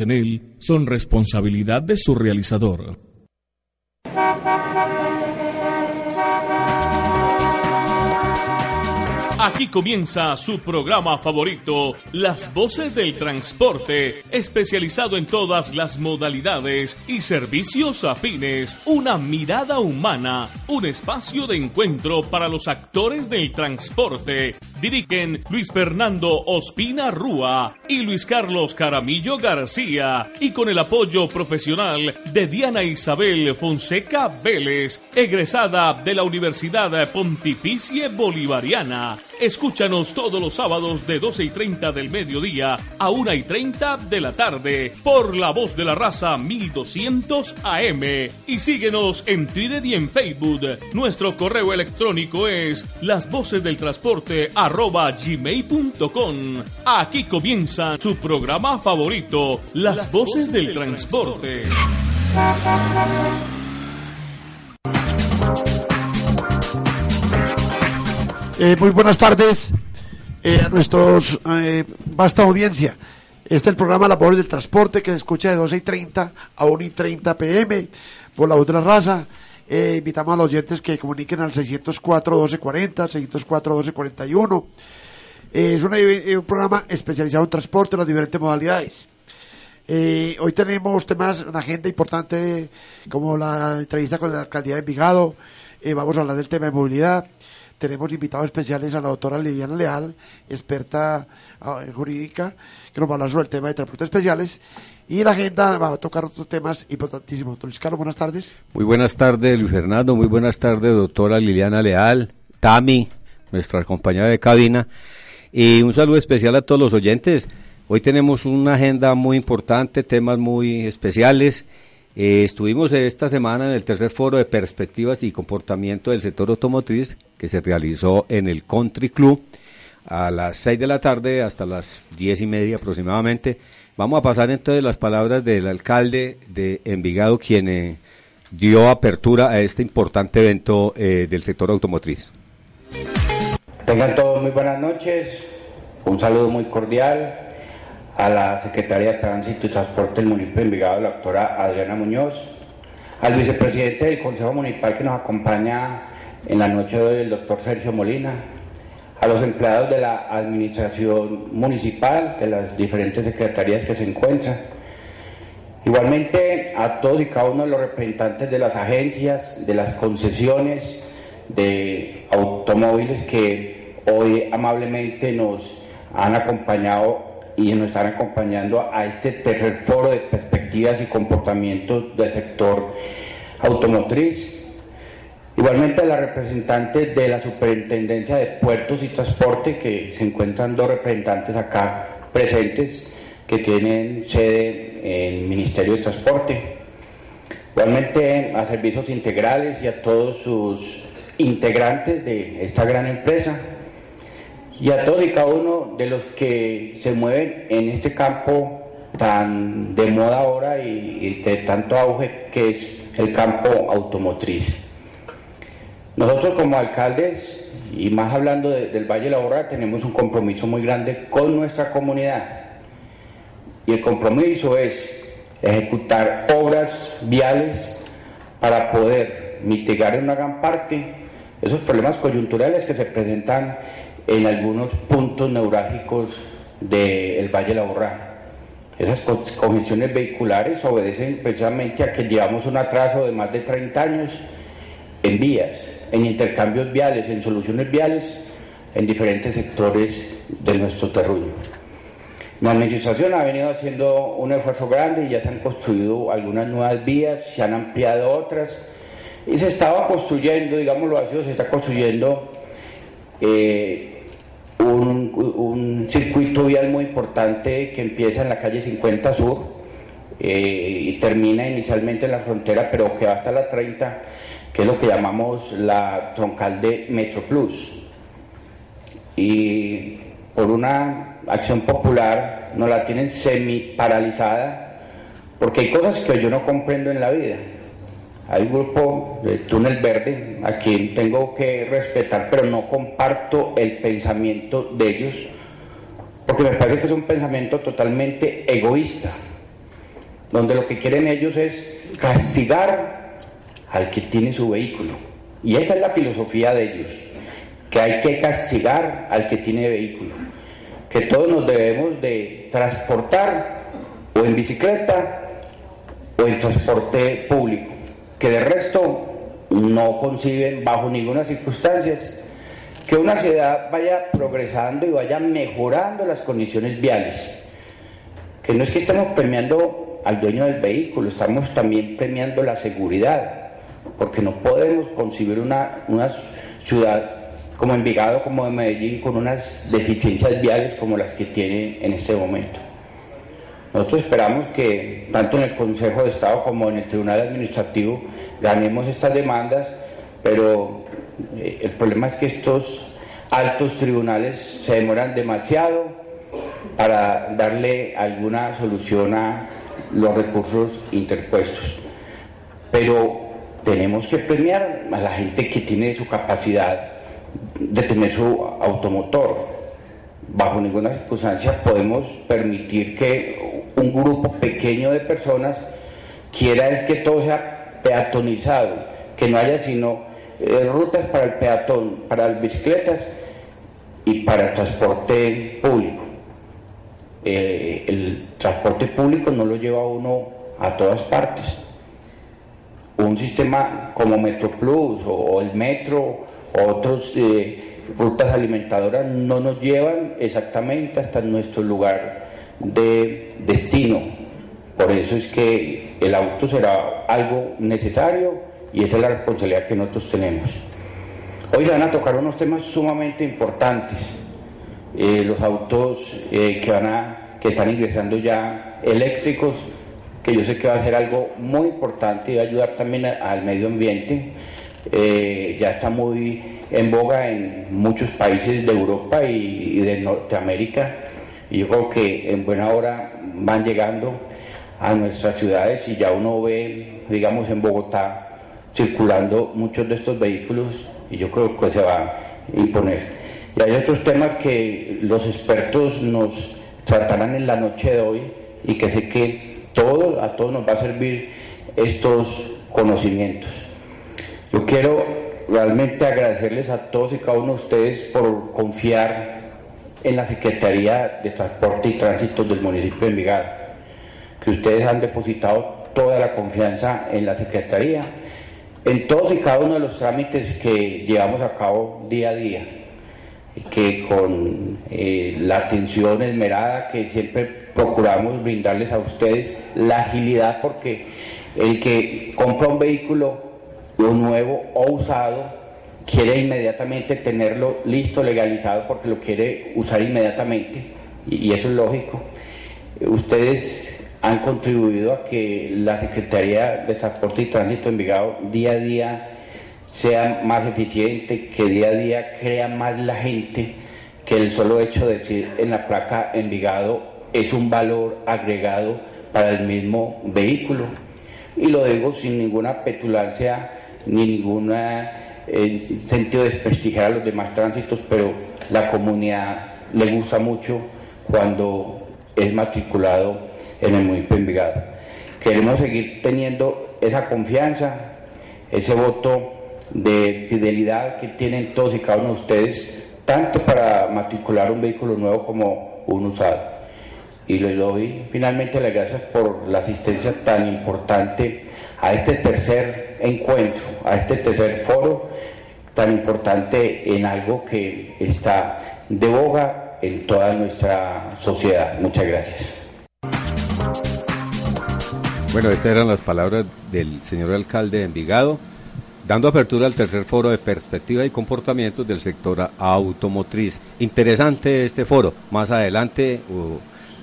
en él son responsabilidad de su realizador. Aquí comienza su programa favorito, Las Voces del Transporte, especializado en todas las modalidades y servicios afines, una mirada humana, un espacio de encuentro para los actores del transporte. Dirigen Luis Fernando Ospina Rúa y Luis Carlos Caramillo García, y con el apoyo profesional de Diana Isabel Fonseca Vélez, egresada de la Universidad Pontificia Bolivariana. Escúchanos todos los sábados de 12 y 30 del mediodía a 1 y 30 de la tarde por La Voz de la Raza 1200 AM y síguenos en Twitter y en Facebook. Nuestro correo electrónico es lasvocesdeltransporte. Aquí comienza su programa favorito, Las, Voces, del, transporte. Eh, muy buenas tardes eh, a nuestros eh, vasta audiencia. Este es el programa Labores del Transporte que se escucha de 12 y 30 a 1 y 30 pm por la voz de la raza. invitamos a los oyentes que comuniquen al 604-1240, 604-1241. es un programa especializado en transporte, en las diferentes modalidades. hoy tenemos temas, una agenda importante como la entrevista con la alcaldía de Envigado. vamos a hablar del tema de movilidad tenemos invitados especiales a la doctora Liliana Leal, experta ah, jurídica, que nos va a hablar sobre el tema de transportes especiales. Y la agenda va a tocar otros temas importantísimos. Doctor Luis Carlos, buenas tardes. Muy buenas tardes, Luis Fernando. Muy buenas tardes, doctora Liliana Leal, Tami, nuestra compañera de cabina. Y un saludo especial a todos los oyentes. Hoy tenemos una agenda muy importante, temas muy especiales. Eh, estuvimos esta semana en el tercer foro de perspectivas y comportamiento del sector automotriz que se realizó en el Country Club a las 6 de la tarde hasta las diez y media aproximadamente. Vamos a pasar entonces las palabras del alcalde de Envigado, quien eh, dio apertura a este importante evento eh, del sector automotriz. Tengan todos muy buenas noches, un saludo muy cordial a la Secretaria de Tránsito y Transporte del municipio de Envigado, la doctora Adriana Muñoz, al vicepresidente del Consejo Municipal que nos acompaña en la noche de hoy, el doctor Sergio Molina, a los empleados de la administración municipal, de las diferentes secretarías que se encuentran, igualmente a todos y cada uno de los representantes de las agencias, de las concesiones de automóviles que hoy amablemente nos han acompañado y nos están acompañando a este tercer foro de perspectivas y comportamientos del sector automotriz. Igualmente a las representantes de la Superintendencia de Puertos y Transporte, que se encuentran dos representantes acá presentes que tienen sede en el Ministerio de Transporte. Igualmente a servicios integrales y a todos sus integrantes de esta gran empresa y a todos y cada uno de los que se mueven en este campo tan de moda ahora y, de tanto auge que es el campo automotriz. Nosotros como alcaldes, y más hablando del Valle de la Borra, tenemos un compromiso muy grande con nuestra comunidad. Y el compromiso es ejecutar obras viales para poder mitigar en una gran parte esos problemas coyunturales que se presentan en algunos puntos neurálgicos del Valle de la Borra. Esas congestiones vehiculares obedecen precisamente a que llevamos un atraso de más de 30 años en vías, en intercambios viales, en soluciones viales en diferentes sectores de nuestro terruño. La administración ha venido haciendo un esfuerzo grande y ya se han construido algunas nuevas vías, se han ampliado otras y se estaba construyendo, digámoslo así, se está construyendo eh, un, circuito vial muy importante que empieza en la calle 50 Sur eh, y termina inicialmente en la frontera, pero que va hasta la 30, que es lo que llamamos la troncal de Metro Plus. Y por una acción popular nos la tienen semi paralizada, porque hay cosas que yo no comprendo en la vida. Hay un grupo de Túnel Verde a quien tengo que respetar, pero no comparto el pensamiento de ellos, porque me parece que es un pensamiento totalmente egoísta. donde lo que quieren ellos es castigar al que tiene su vehículo. Y esa es la filosofía de ellos, que hay que castigar al que tiene vehículo, que todos nos debemos de transportar o en bicicleta o en transporte público, que de resto no conciben bajo ninguna circunstancia que una ciudad vaya progresando y vaya mejorando las condiciones viales. Que no es que estemos premiando al dueño del vehículo, estamos también premiando la seguridad, porque no podemos concebir una, una ciudad como Envigado, como de Medellín, con unas deficiencias viales como las que tiene en este momento. Nosotros esperamos que tanto en el Consejo de Estado como en el Tribunal Administrativo ganemos estas demandas, pero eh, el problema es que estos altos tribunales se demoran demasiado para darle alguna solución a los recursos interpuestos. Pero tenemos que premiar a la gente que tiene su capacidad de tener su automotor. Bajo ninguna circunstancia podemos permitir que un grupo pequeño de personas quiera es que todo sea peatonizado, que no haya sino eh, rutas para el peatón, para las bicicletas y para el transporte público. Eh, el transporte público no lo lleva uno a todas partes. Un sistema como Metro Plus o, el metro o otras eh, rutas alimentadoras no nos llevan exactamente hasta nuestro lugar de destino. Por eso es que el auto será algo necesario y esa es la responsabilidad que nosotros tenemos. Hoy van a tocar unos temas sumamente importantes. Eh, los autos eh, que, van a, que están ingresando ya eléctricos, que yo sé que va a ser algo muy importante y va a ayudar también al medio ambiente. Eh, ya está muy en boga en muchos países de Europa y de Norteamérica. Y yo creo que en buena hora van llegando a nuestras ciudades y ya uno ve, digamos, en Bogotá, circulando muchos de estos vehículos y yo creo que se va a imponer. Y hay otros temas que los expertos nos tratarán en la noche de hoy y que sé que todo, a todos nos va a servir estos conocimientos. Yo quiero realmente agradecerles a todos y cada uno de ustedes por confiar en la Secretaría de Transporte y Tránsito del municipio de Envigado, que ustedes han depositado toda la confianza en la Secretaría en todos y cada uno de los trámites que llevamos a cabo día a día, que con eh, la atención esmerada que siempre procuramos brindarles a ustedes, la agilidad, porque el que compra un vehículo nuevo o usado quiere inmediatamente tenerlo listo, legalizado, porque lo quiere usar inmediatamente, y eso es lógico. Ustedes han contribuido a que la Secretaría de Transporte y Tránsito en Envigado día a día sea más eficiente, que día a día crea más la gente, que el solo hecho de decir en la placa Envigado es un valor agregado para el mismo vehículo. Y lo digo sin ninguna petulancia ni ningún eh, sentido de desprestigiar a los demás tránsitos, pero la comunidad le gusta mucho cuando es matriculado en el municipio de Envigado. Queremos seguir teniendo esa confianza, ese voto de fidelidad que tienen todos y cada uno de ustedes, tanto para matricular un vehículo nuevo como un usado. Y les doy finalmente las gracias por la asistencia tan importante a este tercer encuentro, a este tercer foro tan importante en algo que está de boga en toda nuestra sociedad. Muchas gracias. Bueno, estas eran las palabras del señor alcalde de Envigado, dando apertura al tercer foro de perspectiva y comportamientos del sector automotriz. Interesante este foro. Más adelante uh,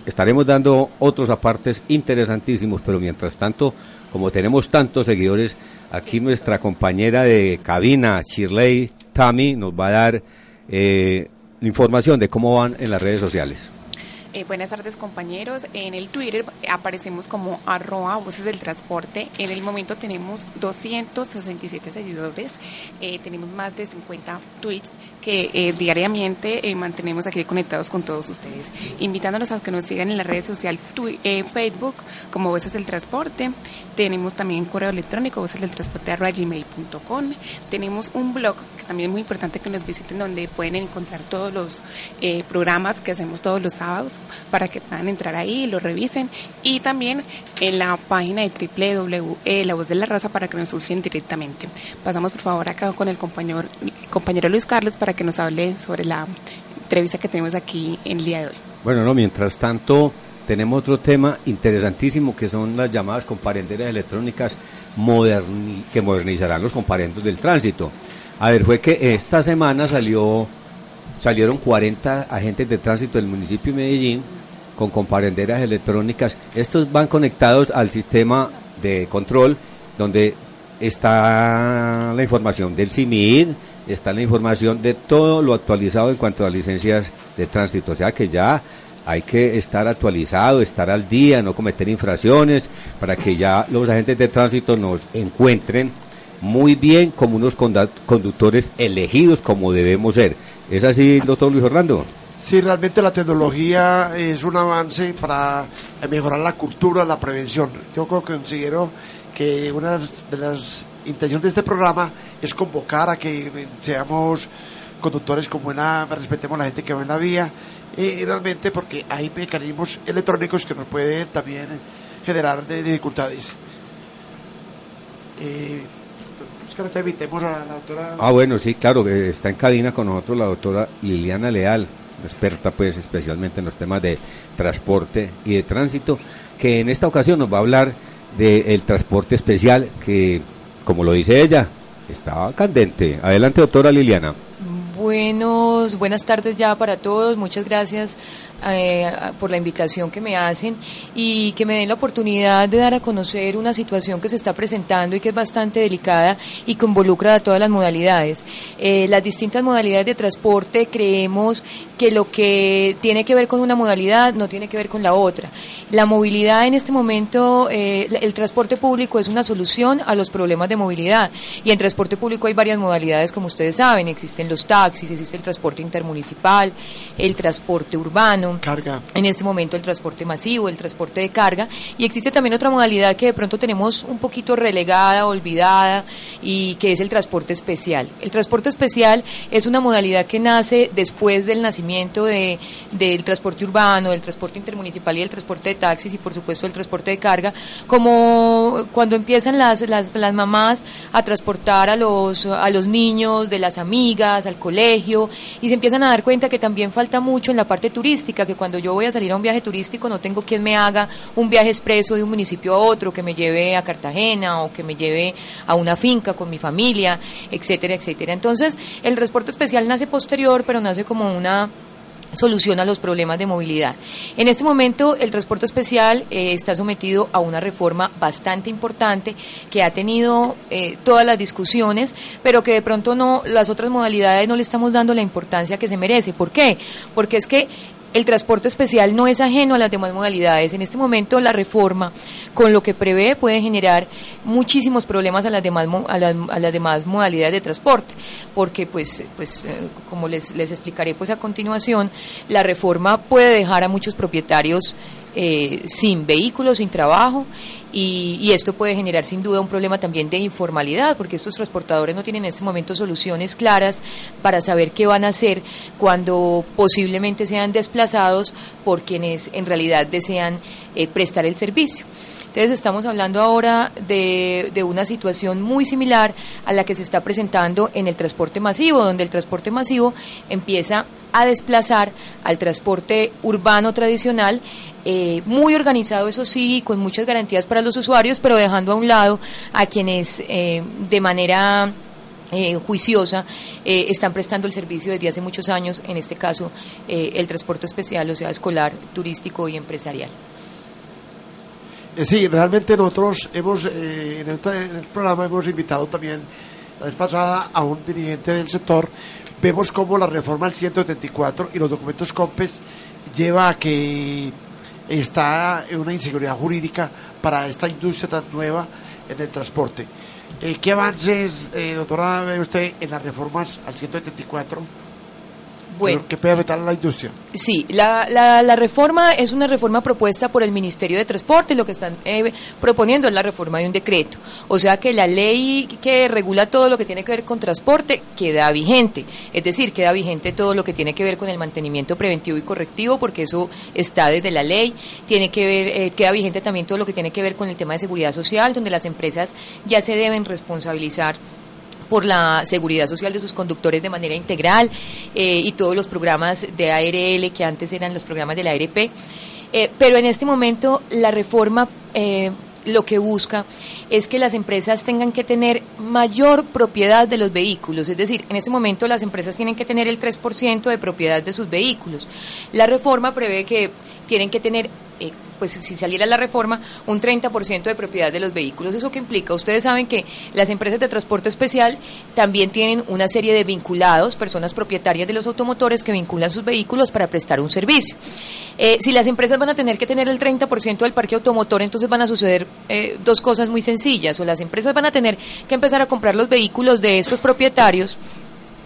estaremos dando otros apartes interesantísimos, pero mientras tanto, como tenemos tantos seguidores, aquí nuestra compañera de cabina, Shirley Tami, nos va a dar eh, información de cómo van en las redes sociales. Eh, buenas tardes compañeros. En el Twitter aparecemos como arroba voces del transporte. En el momento tenemos 267 seguidores. Eh, tenemos más de 50 tweets que eh, diariamente mantenemos aquí conectados con todos ustedes. Invitándolos a que nos sigan en la red social Facebook como Voces del Transporte. Tenemos también correo electrónico voces del transporte gmail.com. Tenemos un blog que también es muy importante que nos visiten donde pueden encontrar todos los programas que hacemos todos los sábados para que puedan entrar ahí y lo revisen. Y también en la página de www, eh, La Voz de la Raza, para que nos usen directamente. Pasamos por favor acá con el compañero, compañero Luis Carlos para que nos hable sobre la entrevista que tenemos aquí en el día de hoy. Bueno, no, mientras tanto tenemos otro tema interesantísimo que son las llamadas comparenderas electrónicas que modernizarán los comparendos del tránsito. A ver, fue que esta semana salió salieron 40 agentes de tránsito del municipio de Medellín con comparenderas electrónicas. Estos van conectados al sistema de control donde está la información del CIMID, está la información de todo lo actualizado en cuanto a licencias de tránsito. O sea que ya hay que estar actualizado, estar al día, no cometer infracciones, para que ya los agentes de tránsito nos encuentren muy bien como unos conductores elegidos como debemos ser. ¿Es así, doctor Luis Fernando? Sí, realmente la tecnología es un avance para mejorar la cultura, la prevención. Yo considero que una de las intenciones de este programa es convocar a que seamos conductores con buena, respetemos a la gente que va en la vía, y realmente porque hay mecanismos electrónicos que nos pueden también generar dificultades. Eh, Ah, bueno, sí, claro, está en cabina con nosotros la doctora Liliana Leal, experta pues especialmente en los temas de transporte y de tránsito, que en esta ocasión nos va a hablar del transporte especial que, como lo dice ella, está candente. Adelante, doctora Liliana. Buenos, buenas tardes ya para todos. Muchas gracias eh, por la invitación que me hacen y que me den la oportunidad de dar a conocer una situación que se está presentando y que es bastante delicada y que involucra a todas las modalidades. Eh, las distintas modalidades de transporte creemos que lo que tiene que ver con una modalidad no tiene que ver con la otra. La movilidad en este momento, eh, el transporte público es una solución a los problemas de movilidad y en transporte público hay varias modalidades como ustedes saben, existen los taxis, existe el transporte intermunicipal, el transporte urbano, Carga. En este momento el transporte masivo, el transporte de carga. Y existe también otra modalidad que de pronto tenemos un poquito relegada, olvidada, y que es el transporte especial. El transporte especial es una modalidad que nace después del nacimiento de, del transporte urbano, del transporte intermunicipal y del transporte de taxis y por supuesto el transporte de carga, como cuando empiezan las, las, las mamás a transportar a los, a los niños de las amigas, al colegio, y se empiezan a dar cuenta que también falta mucho en la parte turística que cuando yo voy a salir a un viaje turístico no tengo quien me haga un viaje expreso de un municipio a otro, que me lleve a Cartagena o que me lleve a una finca con mi familia, etcétera, etcétera. Entonces, el transporte especial nace posterior, pero nace como una solución a los problemas de movilidad. En este momento el transporte especial eh, está sometido a una reforma bastante importante que ha tenido eh, todas las discusiones, pero que de pronto no las otras modalidades no le estamos dando la importancia que se merece. ¿Por qué? Porque es que el transporte especial no es ajeno a las demás modalidades. En este momento la reforma, con lo que prevé, puede generar muchísimos problemas a las demás, a las, demás modalidades de transporte, porque pues, pues eh, como les, les explicaré pues a continuación, la reforma puede dejar a muchos propietarios eh, sin vehículos, sin trabajo y, esto puede generar sin duda un problema también de informalidad, porque estos transportadores no tienen en este momento soluciones claras para saber qué van a hacer cuando posiblemente sean desplazados por quienes en realidad desean eh, prestar el servicio. Entonces estamos hablando ahora de, de, una situación muy similar a la que se está presentando en el transporte masivo, donde el transporte masivo empieza a desplazar al transporte urbano tradicional eh, muy organizado, eso sí, con muchas garantías para los usuarios, pero dejando a un lado a quienes eh, de manera eh, juiciosa están prestando el servicio desde hace muchos años, en este caso el transporte especial, o sea, escolar, turístico y empresarial. Sí, realmente nosotros hemos, en, este, el programa hemos invitado también la vez pasada a un dirigente del sector, vemos cómo la reforma del 174 y los documentos COMPES lleva a que está una inseguridad jurídica para esta industria tan nueva en el transporte. Eh, ¿Qué avances, eh, doctora, ve usted en las reformas al 174? Bueno. ¿Qué puede afectar a la industria? Sí, la, la, la, reforma es una reforma propuesta por el Ministerio de Transporte. Lo que están eh, proponiendo es la reforma de un decreto. O sea que la ley que regula todo lo que tiene que ver con transporte queda vigente. Es decir, queda vigente todo lo que tiene que ver con el mantenimiento preventivo y correctivo, porque eso está desde la ley. Tiene que ver, eh, queda vigente también todo lo que tiene que ver con el tema de seguridad social, donde las empresas ya se deben responsabilizar por la seguridad social de sus conductores de manera integral eh, y todos los programas de ARL que antes eran los programas de la ARP. Eh, pero en este momento la reforma eh, lo que busca es que las empresas tengan que tener mayor propiedad de los vehículos. Es decir, en este momento las empresas tienen que tener el 3% de propiedad de sus vehículos. La reforma prevé que tienen que tener pues si saliera la reforma, un 30% de propiedad de los vehículos. ¿Eso qué implica? Ustedes saben que las empresas de transporte especial también tienen una serie de vinculados, personas propietarias de los automotores que vinculan sus vehículos para prestar un servicio. Eh, si las empresas van a tener que tener el 30% del parque automotor, entonces van a suceder eh, dos cosas muy sencillas. O las empresas van a tener que empezar a comprar los vehículos de estos propietarios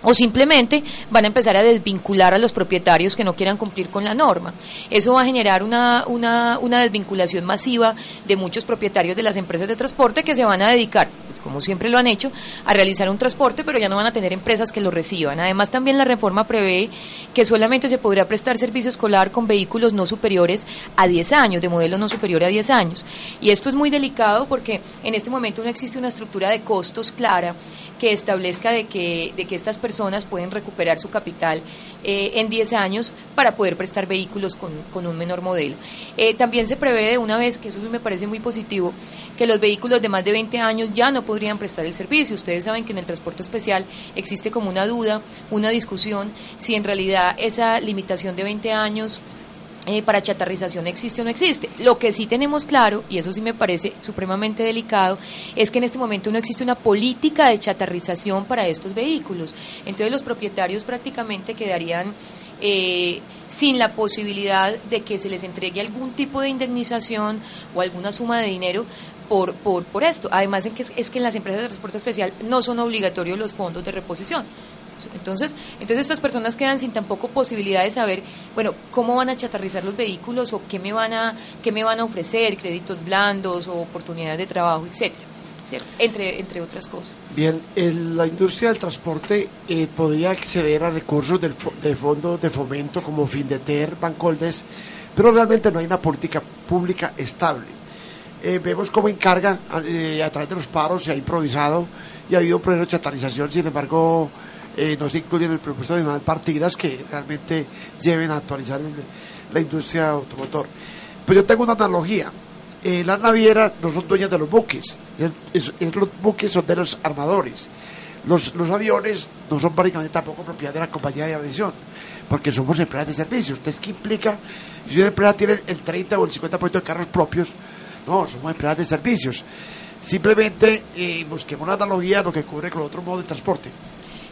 o simplemente van a empezar a desvincular a los propietarios que no quieran cumplir con la norma. Eso va a generar una, una, una, desvinculación masiva de muchos propietarios de las empresas de transporte que se van a dedicar, pues como siempre lo han hecho, a realizar un transporte, pero ya no van a tener empresas que lo reciban. Además, también la reforma prevé que solamente se podrá prestar servicio escolar con vehículos no superiores a 10 años, de modelo no superior a 10 años. Y esto es muy delicado porque en este momento no existe una estructura de costos clara que establezca de que, de que estas personas pueden recuperar su capital eh, en 10 años para poder prestar vehículos con, con un menor modelo. Eh, también se prevé de una vez, que eso me parece muy positivo, que los vehículos de más de 20 años ya no podrían prestar el servicio. Ustedes saben que en el transporte especial existe como una duda, una discusión, si en realidad esa limitación de 20 años eh, para chatarrización existe o no existe. Lo que sí tenemos claro, y eso sí me parece supremamente delicado, es que en este momento no existe una política de chatarrización para estos vehículos. Entonces los propietarios prácticamente quedarían eh, sin la posibilidad de que se les entregue algún tipo de indemnización o alguna suma de dinero por, por, por esto. Además es que, es que en las empresas de transporte especial no son obligatorios los fondos de reposición. Entonces, entonces estas personas quedan sin tampoco posibilidad de saber, bueno, cómo van a chatarrizar los vehículos o qué me van a, qué me van a ofrecer, créditos blandos o oportunidades de trabajo, etcétera. Entre, entre otras cosas. Bien, la industria del transporte eh, podría acceder a recursos del, de fondos de fomento como Findeter, Bancoldes, pero realmente no hay una política pública estable. Eh, vemos cómo encarga eh, a través de los paros se ha improvisado y ha habido un proceso de chatarrización, sin embargo, eh, no se incluyen en el presupuesto nacional partidas que realmente lleven a actualizar la industria automotor. Pero yo tengo una analogía. Eh, las navieras no son dueñas de los buques, los buques son de los armadores. Los, aviones no son básicamente tampoco propiedad de la compañía de aviación, porque somos empresas de servicios. ¿Ustedes qué implica? Si una empresa tiene el 30 o el 50% de carros propios, no, somos empresas de servicios. Simplemente eh, busquemos una analogía a lo que cubre con otro modo de transporte.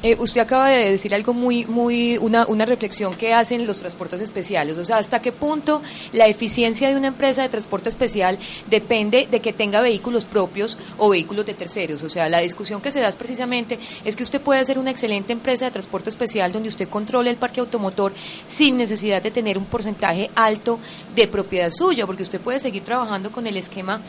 Eh, usted acaba de decir algo muy, muy, una, una reflexión que hacen los transportes especiales. O sea, hasta qué punto la eficiencia de una empresa de transporte especial depende de que tenga vehículos propios o vehículos de terceros. O sea, la discusión que se da es precisamente es que usted puede ser una excelente empresa de transporte especial donde usted controle el parque automotor sin necesidad de tener un porcentaje alto de propiedad suya, porque usted puede seguir trabajando con el esquema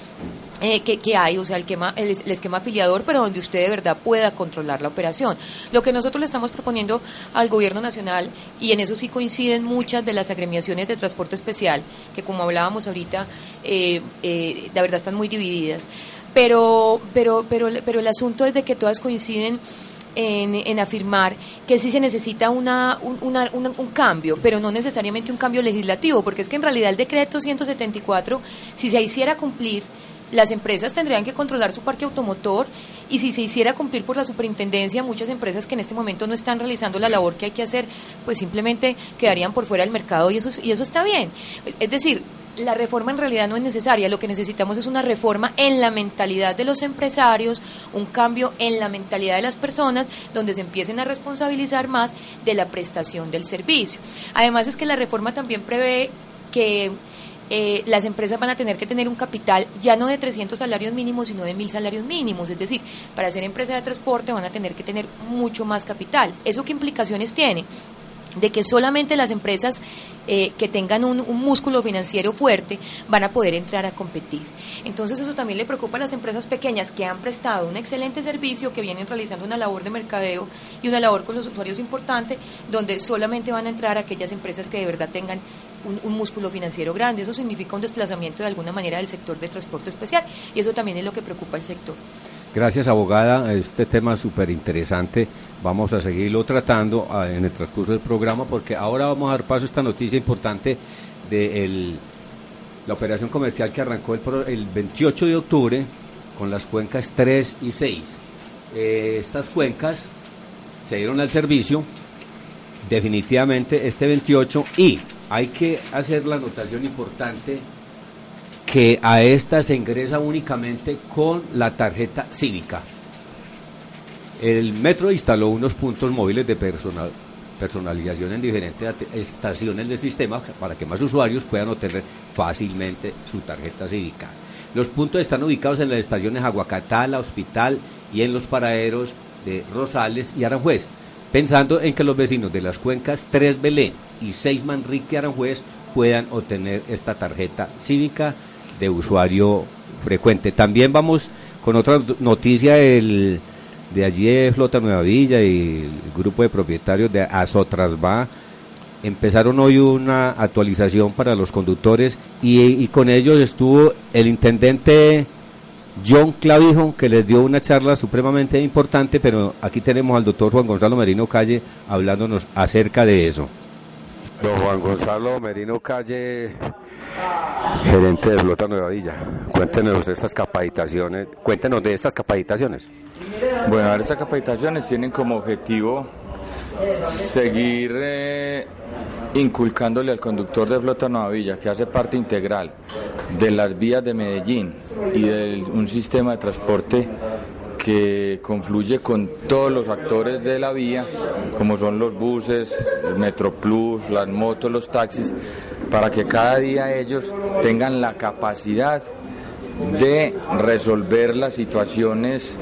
eh, que, hay, o sea, el, esquema, el, esquema afiliador, pero donde usted de verdad pueda controlar la operación. Lo que nosotros le estamos proponiendo al gobierno nacional, y en eso sí coinciden muchas de las agremiaciones de transporte especial, que como hablábamos ahorita, eh, eh, de verdad están muy divididas, pero, pero, pero, pero el asunto es de que todas coinciden en, afirmar que sí se necesita una, un, un, cambio, pero no necesariamente un cambio legislativo, porque es que en realidad el decreto 174, si se hiciera cumplir, las empresas tendrían que controlar su parque automotor y si se hiciera cumplir por la superintendencia, muchas empresas que en este momento no están realizando la labor que hay que hacer, pues simplemente quedarían por fuera del mercado y eso, y eso está bien. Es decir, la reforma en realidad no es necesaria, lo que necesitamos es una reforma en la mentalidad de los empresarios, un cambio en la mentalidad de las personas, donde se empiecen a responsabilizar más de la prestación del servicio. Además es que la reforma también prevé que eh, las empresas van a tener que tener un capital ya no de 300 salarios mínimos, sino de 1000 salarios mínimos. Es decir, para ser empresa de transporte van a tener que tener mucho más capital. ¿Eso qué implicaciones tiene? de que solamente las empresas eh, que tengan un, músculo financiero fuerte van a poder entrar a competir. Entonces eso también le preocupa a las empresas pequeñas que han prestado un excelente servicio, que vienen realizando una labor de mercadeo y una labor con los usuarios importante, donde solamente van a entrar aquellas empresas que de verdad tengan un, músculo financiero grande. Eso significa un desplazamiento de alguna manera del sector de transporte especial y eso también es lo que preocupa al sector. Gracias, abogada. Este tema es súper interesante. Vamos a seguirlo tratando ah, en el transcurso del programa porque ahora vamos a dar paso a esta noticia importante de la operación comercial que arrancó el, 28 de octubre con las cuencas 3 y 6. Eh, estas cuencas se dieron al servicio definitivamente este 28 y hay que hacer la anotación importante que a esta se ingresa únicamente con la tarjeta cívica. El metro instaló unos puntos móviles de personal, personalización en diferentes estaciones del sistema para que más usuarios puedan obtener fácilmente su tarjeta cívica. Los puntos están ubicados en las estaciones Aguacatala, Hospital y en los paraderos de Rosales y Aranjuez, pensando en que los vecinos de las cuencas 3 Belén y 6 Manrique Aranjuez puedan obtener esta tarjeta cívica de usuario frecuente. También vamos con otra noticia del, de allí de Flota Nueva Villa y el grupo de propietarios de Azotrasba empezaron hoy una actualización para los conductores y, con ellos estuvo el intendente John Clavijo que les dio una charla supremamente importante, pero aquí tenemos al doctor Juan Gonzalo Merino Calle hablándonos acerca de eso. Don Juan Gonzalo Merino Calle, gerente de Flota Nueva Villa. Cuéntenos de estas capacitaciones, cuéntenos de estas capacitaciones. Bueno, estas capacitaciones tienen como objetivo seguir eh, inculcándole al conductor de Flota Nueva Villa, que hace parte integral de las vías de Medellín y de un sistema de transporte que confluye con todos los actores de la vía, como son los buses, el Metroplus, las motos, los taxis, para que cada día ellos tengan la capacidad de resolver las situaciones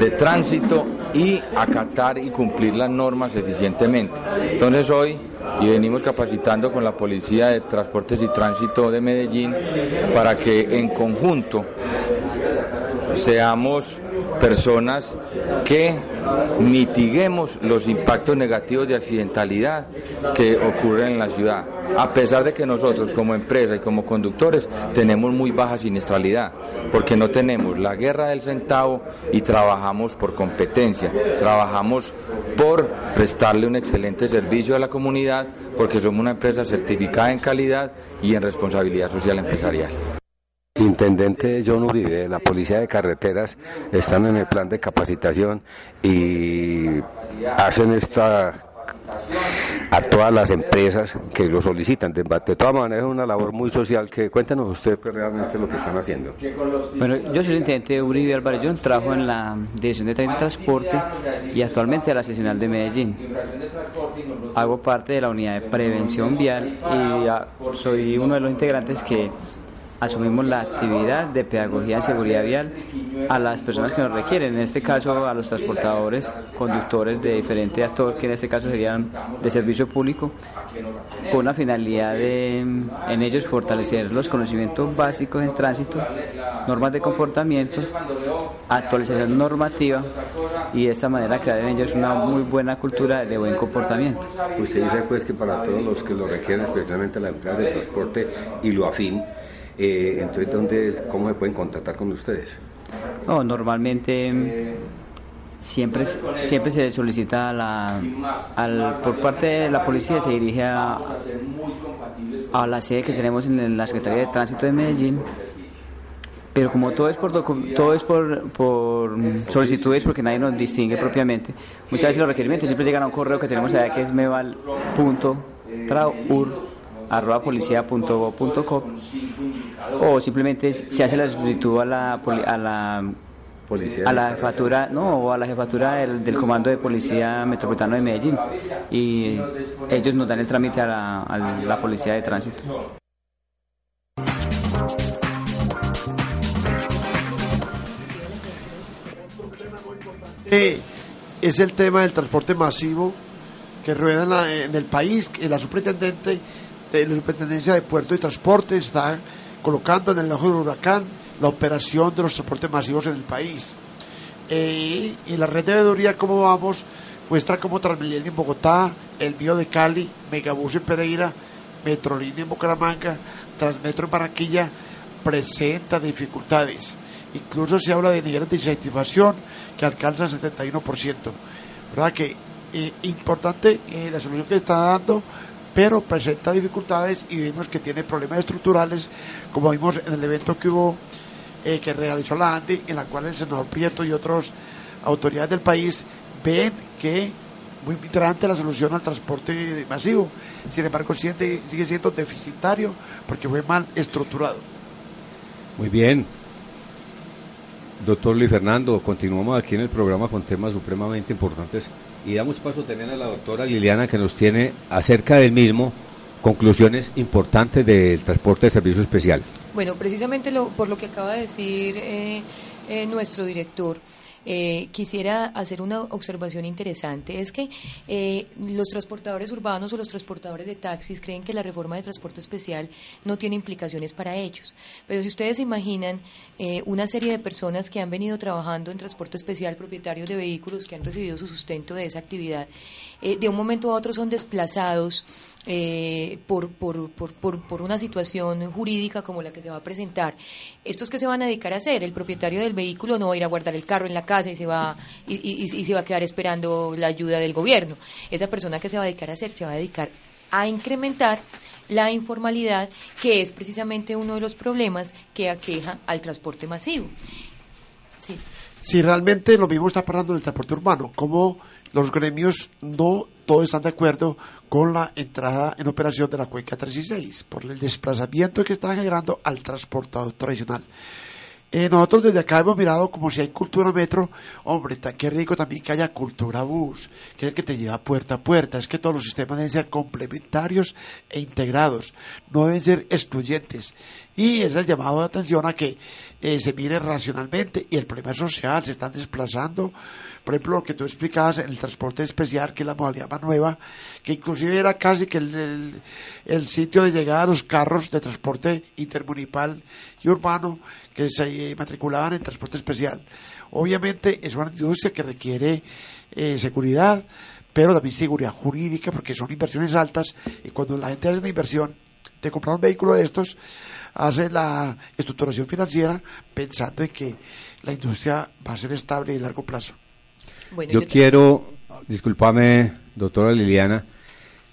de tránsito y acatar y cumplir las normas eficientemente. Entonces hoy y venimos capacitando con la Policía de Transportes y Tránsito de Medellín para que en conjunto seamos personas que mitiguemos los impactos negativos de accidentalidad que ocurren en la ciudad, a pesar de que nosotros como empresa y como conductores tenemos muy baja siniestralidad, porque no tenemos la guerra del centavo y trabajamos por competencia, trabajamos por prestarle un excelente servicio a la comunidad, porque somos una empresa certificada en calidad y en responsabilidad social empresarial. Intendente John Uribe, la Policía de Carreteras, están en el plan de capacitación y hacen esta a todas las empresas que lo solicitan. De, todas maneras es una labor muy social que cuéntenos usted pues, realmente lo que están haciendo. Bueno, yo soy el intendente Uribe Álvarez, yo trabajo en la Dirección de Transporte y actualmente a la seccional de Medellín. Hago parte de la unidad de prevención vial y ah, soy uno de los integrantes que asumimos la actividad de pedagogía de seguridad vial a las personas que nos requieren, en este caso a los transportadores, conductores de diferente actor, que en este caso serían de servicio público, con la finalidad de en ellos fortalecer los conocimientos básicos en tránsito, normas de comportamiento, actualización normativa y de esta manera crear en ellos una muy buena cultura de buen comportamiento. Usted dice pues que para todos los que lo requieren, especialmente la empresa de transporte y lo afín, eh, entonces, ¿dónde, ¿cómo se pueden contactar con ustedes? No, normalmente siempre siempre se solicita la, al, por parte de la policía se dirige a, a la sede que tenemos en la Secretaría de Tránsito de Medellín. Pero como todo es por todo es por, por solicitudes porque nadie nos distingue propiamente muchas veces los requerimientos siempre llegan a un correo que tenemos allá que es meval.traur arroba policía.gov.co o simplemente se hace la solicitud a la, a la a la jefatura, no, o a la jefatura del, Comando de Policía Metropolitano de Medellín y ellos nos dan el trámite a la, a la Policía de Tránsito. es el tema del transporte masivo que rueda en, el país, que la superintendente la superintendencia de puerto y transporte está colocando en el ojo del huracán la operación de los transportes masivos en el país. Eh, y la red de veeduría, como vamos, muestra como Transmilenio en Bogotá, el mío de Cali, Megabús en Pereira, Metrolínea en Bucaramanga, Transmetro en Barranquilla, presenta dificultades. Incluso se habla de niveles de insatisfacción que alcanza el 71%. ¿Verdad que eh, importante eh, la solución que está dando, pero presenta dificultades y vemos que tiene problemas estructurales, como vimos en el evento que hubo, eh, que realizó la ANDI, en la cual el senador Prieto y otras autoridades del país ven que muy migrante la solución al transporte masivo. Sin embargo, sigue, sigue siendo deficitario porque fue mal estructurado. Muy bien, Doctor Luis Fernando, continuamos aquí en el programa con temas supremamente importantes y damos paso también a la doctora Liliana que nos tiene acerca del mismo conclusiones importantes del transporte de servicio especial. Bueno, precisamente lo, por lo que acaba de decir eh, eh, nuestro director, eh, quisiera hacer una observación interesante. Es que eh, los transportadores urbanos o los transportadores de taxis creen que la reforma de transporte especial no tiene implicaciones para ellos. Pero si ustedes se imaginan eh, una serie de personas que han venido trabajando en transporte especial, propietarios de vehículos que han recibido su sustento de esa actividad, de un momento a otro son desplazados eh, por, por, por, por, una situación jurídica como la que se va a presentar. ¿Estos que se van a dedicar a hacer? El propietario del vehículo no va a ir a guardar el carro en la casa y se va, y, y, se va a quedar esperando la ayuda del gobierno. Esa persona que se va a dedicar a hacer se va a dedicar a incrementar la informalidad, que es precisamente uno de los problemas que aqueja al transporte masivo. Sí. Si realmente lo mismo está pasando en el transporte urbano, como los gremios no todos están de acuerdo con la entrada en operación de la cuenca 36 por el desplazamiento que está generando al transportador tradicional. Eh, nosotros desde acá hemos mirado como si hay cultura metro, hombre, qué rico también que haya cultura bus, que es el que te lleva puerta a puerta, es que todos los sistemas deben ser complementarios e integrados, no deben ser excluyentes. Y es el llamado de atención a que eh, se mire racionalmente y el problema social, se están desplazando por ejemplo, lo que tú explicabas en el transporte especial, que es la modalidad más nueva, que inclusive era casi que el, el, sitio de llegada a los carros de transporte intermunicipal y urbano que se matriculaban en transporte especial. Obviamente es una industria que requiere eh, seguridad, pero también seguridad jurídica, porque son inversiones altas y cuando la gente hace una inversión de comprar un vehículo de estos, hace la estructuración financiera pensando en que la industria va a ser estable y a largo plazo yo, quiero, discúlpame, doctora Liliana,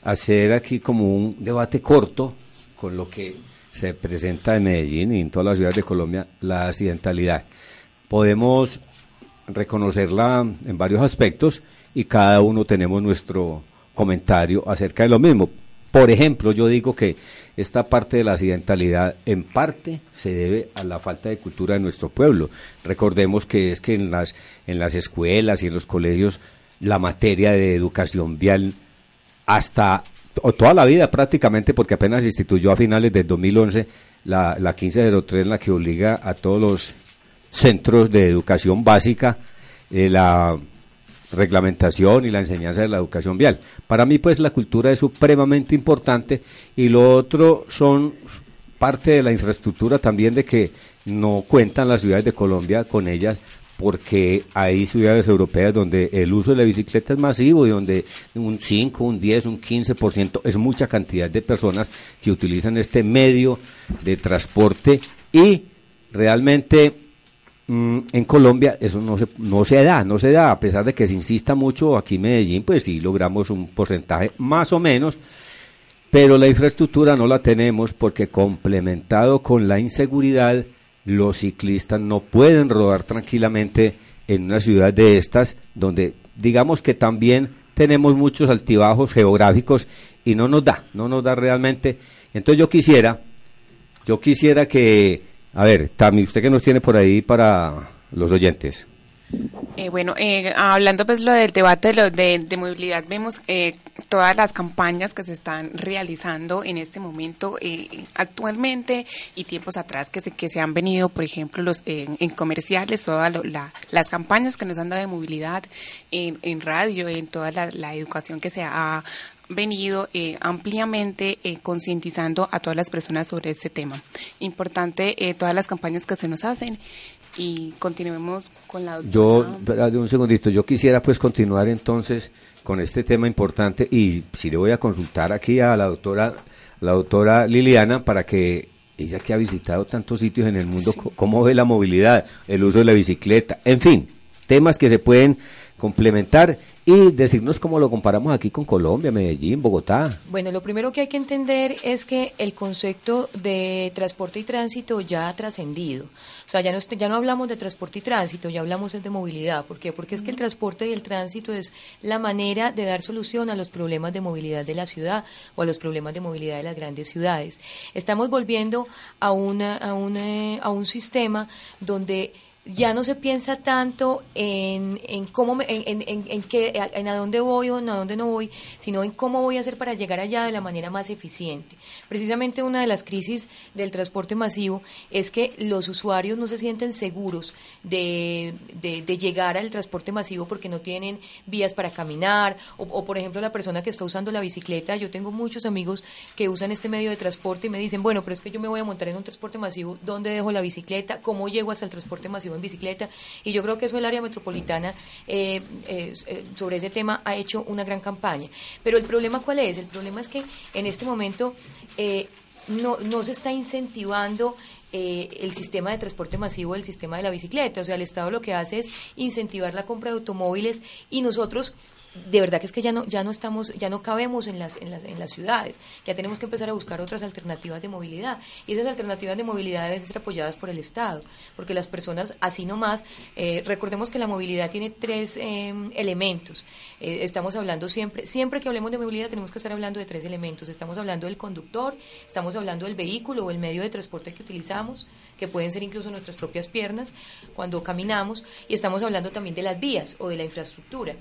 hacer aquí como un debate corto con lo que se presenta en Medellín y en todas las ciudades de Colombia, la accidentalidad. Podemos reconocerla en varios aspectos y cada uno tenemos nuestro comentario acerca de lo mismo. Por ejemplo, yo digo que esta parte de la accidentalidad en parte se debe a la falta de cultura de nuestro pueblo. Recordemos que es que en las, en las escuelas y en los colegios la materia de educación vial hasta o toda la vida prácticamente, porque apenas se instituyó a finales del 2011 la, la 1503 en la que obliga a todos los centros de educación básica eh, la reglamentación y la enseñanza de la educación vial. Para mí, pues, la cultura es supremamente importante y lo otro son parte de la infraestructura también de que no cuentan las ciudades de Colombia con ellas porque hay ciudades europeas donde el uso de la bicicleta es masivo y donde un 5, un 10, un 15% es mucha cantidad de personas que utilizan este medio de transporte y realmente Mm, en Colombia eso no se, no se da, no se da, a pesar de que se insista mucho aquí en Medellín, pues sí logramos un porcentaje más o menos, pero la infraestructura no la tenemos porque complementado con la inseguridad, los ciclistas no pueden rodar tranquilamente en una ciudad de estas, donde digamos que también tenemos muchos altibajos geográficos y no nos da, no nos da realmente. Entonces yo quisiera, yo quisiera que, a ver, Tami, ¿usted qué nos tiene por ahí para los oyentes? Eh, bueno, eh, hablando pues lo del debate de, de, movilidad, vemos eh, todas las campañas que se están realizando en este momento, eh, actualmente y tiempos atrás que se, que se han venido, por ejemplo, los en comerciales, todas las campañas que nos han dado de movilidad en, en radio, en toda la, la educación que se ha venido eh, ampliamente eh, concientizando a todas las personas sobre este tema. Importante eh, todas las campañas que se nos hacen y continuemos con la Yo, un segundito, yo quisiera pues continuar entonces con este tema importante y si le voy a consultar aquí a la doctora, la doctora Liliana para que ella que ha visitado tantos sitios en el mundo, cómo ve la movilidad, el uso de la bicicleta, en fin, temas que se pueden complementar y decirnos cómo lo comparamos aquí con Colombia, Medellín, Bogotá. Bueno, lo primero que hay que entender es que el concepto de transporte y tránsito ya ha trascendido. O sea, ya no, ya no hablamos de transporte y tránsito, ya hablamos de movilidad. ¿Por qué? Porque es que el transporte y el tránsito es la manera de dar solución a los problemas de movilidad de la ciudad o a los problemas de movilidad de las grandes ciudades. Estamos volviendo a, una, a, una, a un sistema donde ya no se piensa tanto en, en cómo, en, en, en, qué, en a dónde voy o a dónde no voy, sino en cómo voy a hacer para llegar allá de la manera más eficiente. Precisamente una de las crisis del transporte masivo es que los usuarios no se sienten seguros de, de, llegar al transporte masivo porque no tienen vías para caminar o, o, por ejemplo, la persona que está usando la bicicleta. Yo tengo muchos amigos que usan este medio de transporte y me dicen, bueno, pero es que yo me voy a montar en un transporte masivo, ¿dónde dejo la bicicleta? ¿Cómo llego hasta el transporte masivo? En bicicleta y yo creo que eso el área metropolitana eh, eh, sobre ese tema ha hecho una gran campaña. Pero el problema cuál es? El problema es que en este momento eh, no, no se está incentivando el sistema de transporte masivo, el sistema de la bicicleta. O sea, el Estado lo que hace es incentivar la compra de automóviles y nosotros de verdad que es que ya no ya no estamos ya no cabemos en las, en las en las ciudades. Ya tenemos que empezar a buscar otras alternativas de movilidad. Y esas alternativas de movilidad deben ser apoyadas por el Estado porque las personas así nomás eh, recordemos que la movilidad tiene tres em, elementos. Eh, estamos hablando siempre siempre que hablemos de movilidad tenemos que estar hablando de tres elementos. Estamos hablando del conductor estamos hablando del vehículo o el medio de transporte que utilizamos que pueden ser incluso nuestras propias piernas cuando caminamos y estamos hablando también de las vías o de la infraestructura.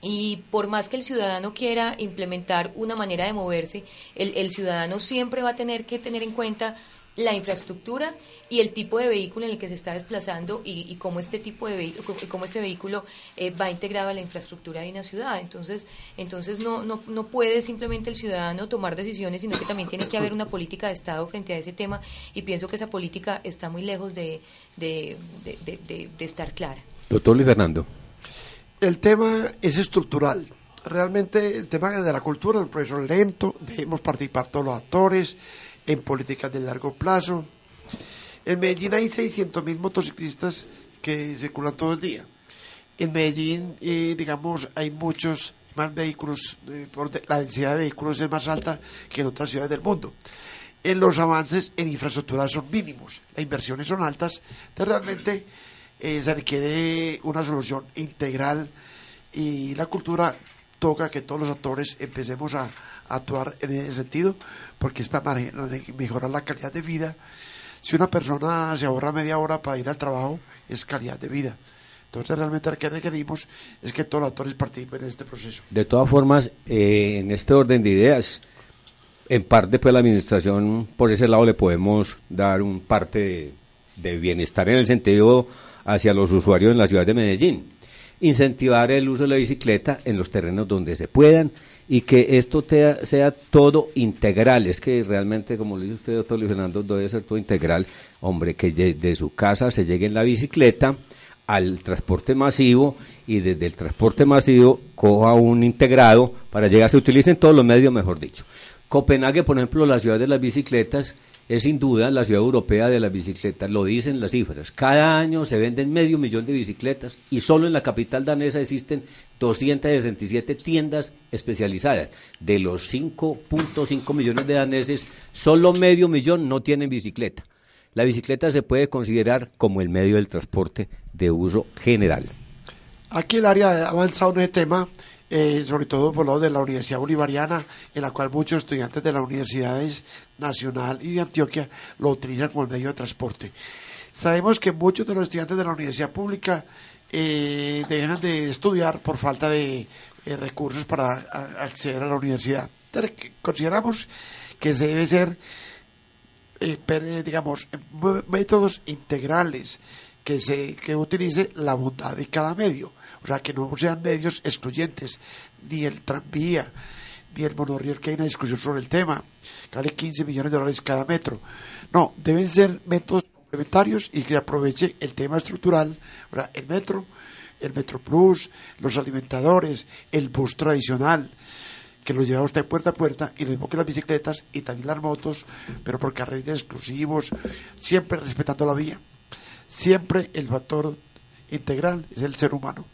Y por más que el ciudadano quiera implementar una manera de moverse, el, el, ciudadano siempre va a tener que tener en cuenta la infraestructura y el tipo de vehículo en el que se está desplazando y, cómo este tipo de cómo este vehículo eh, va integrado a la infraestructura de una ciudad. Entonces, entonces no, no, no puede simplemente el ciudadano tomar decisiones, sino que también tiene que haber una política de Estado frente a ese tema y pienso que esa política está muy lejos de, de, de, de estar clara. Doctor Luis Fernando. El tema es estructural. Realmente el tema de la cultura es un proceso lento, debemos participar todos los actores en políticas de largo plazo. En Medellín hay 600.000 motociclistas que circulan todo el día. En Medellín, eh, digamos, hay muchos más vehículos, eh, la densidad de vehículos es más alta que en otras ciudades del mundo. En los avances en infraestructura son mínimos, las inversiones son altas, entonces realmente eh, se requiere una solución integral y la cultura toca que todos los actores empecemos a, actuar en ese sentido porque es para mejorar la calidad de vida. Si una persona se ahorra media hora para ir al trabajo, es calidad de vida. Entonces realmente lo que requerimos es que todos los actores participen en este proceso. De todas formas, eh, en este orden de ideas, en parte pues la administración por ese lado le podemos dar un parte de bienestar en el sentido hacia los usuarios en la ciudad de Medellín. Incentivar el uso de la bicicleta en los terrenos donde se puedan y que esto sea todo integral. Es que realmente, como le dice usted, doctor Luis Fernando, debe ser todo integral. Hombre, que desde su casa se llegue en la bicicleta al transporte masivo y desde el transporte masivo coja un integrado para llegar, se utilicen todos los medios, mejor dicho. Copenhague, por ejemplo, la ciudad de las bicicletas, es sin duda la ciudad europea de las bicicletas, lo dicen las cifras. Cada año se venden medio millón de bicicletas y solo en la capital danesa existen 267 tiendas especializadas. De los 5.5 millones de daneses, solo medio millón no tienen bicicleta. La bicicleta se puede considerar como el medio del transporte de uso general. Aquí el área ha avanzado en este tema eh, sobre todo por lado de la Universidad Bolivariana, en la cual muchos estudiantes de las universidades nacional y de Antioquia lo utilizan como medio de transporte. Sabemos que muchos de los estudiantes de la universidad pública eh, dejan de estudiar por falta de eh, recursos para acceder a la universidad. consideramos que se debe ser, digamos, métodos integrales que se que utilice la bondad de cada medio, o sea, que no sean medios excluyentes, ni el tranvía, ni el monorriel, que hay una discusión sobre el tema, que vale 15 millones de dólares cada metro. No, deben ser métodos complementarios y que aproveche el tema estructural, el metro, el Metro Plus, los alimentadores, el bus tradicional, que los lleva usted puerta a puerta y le que las bicicletas y también las motos, pero por carriles exclusivos, siempre respetando la vía siempre el factor integral es el ser humano.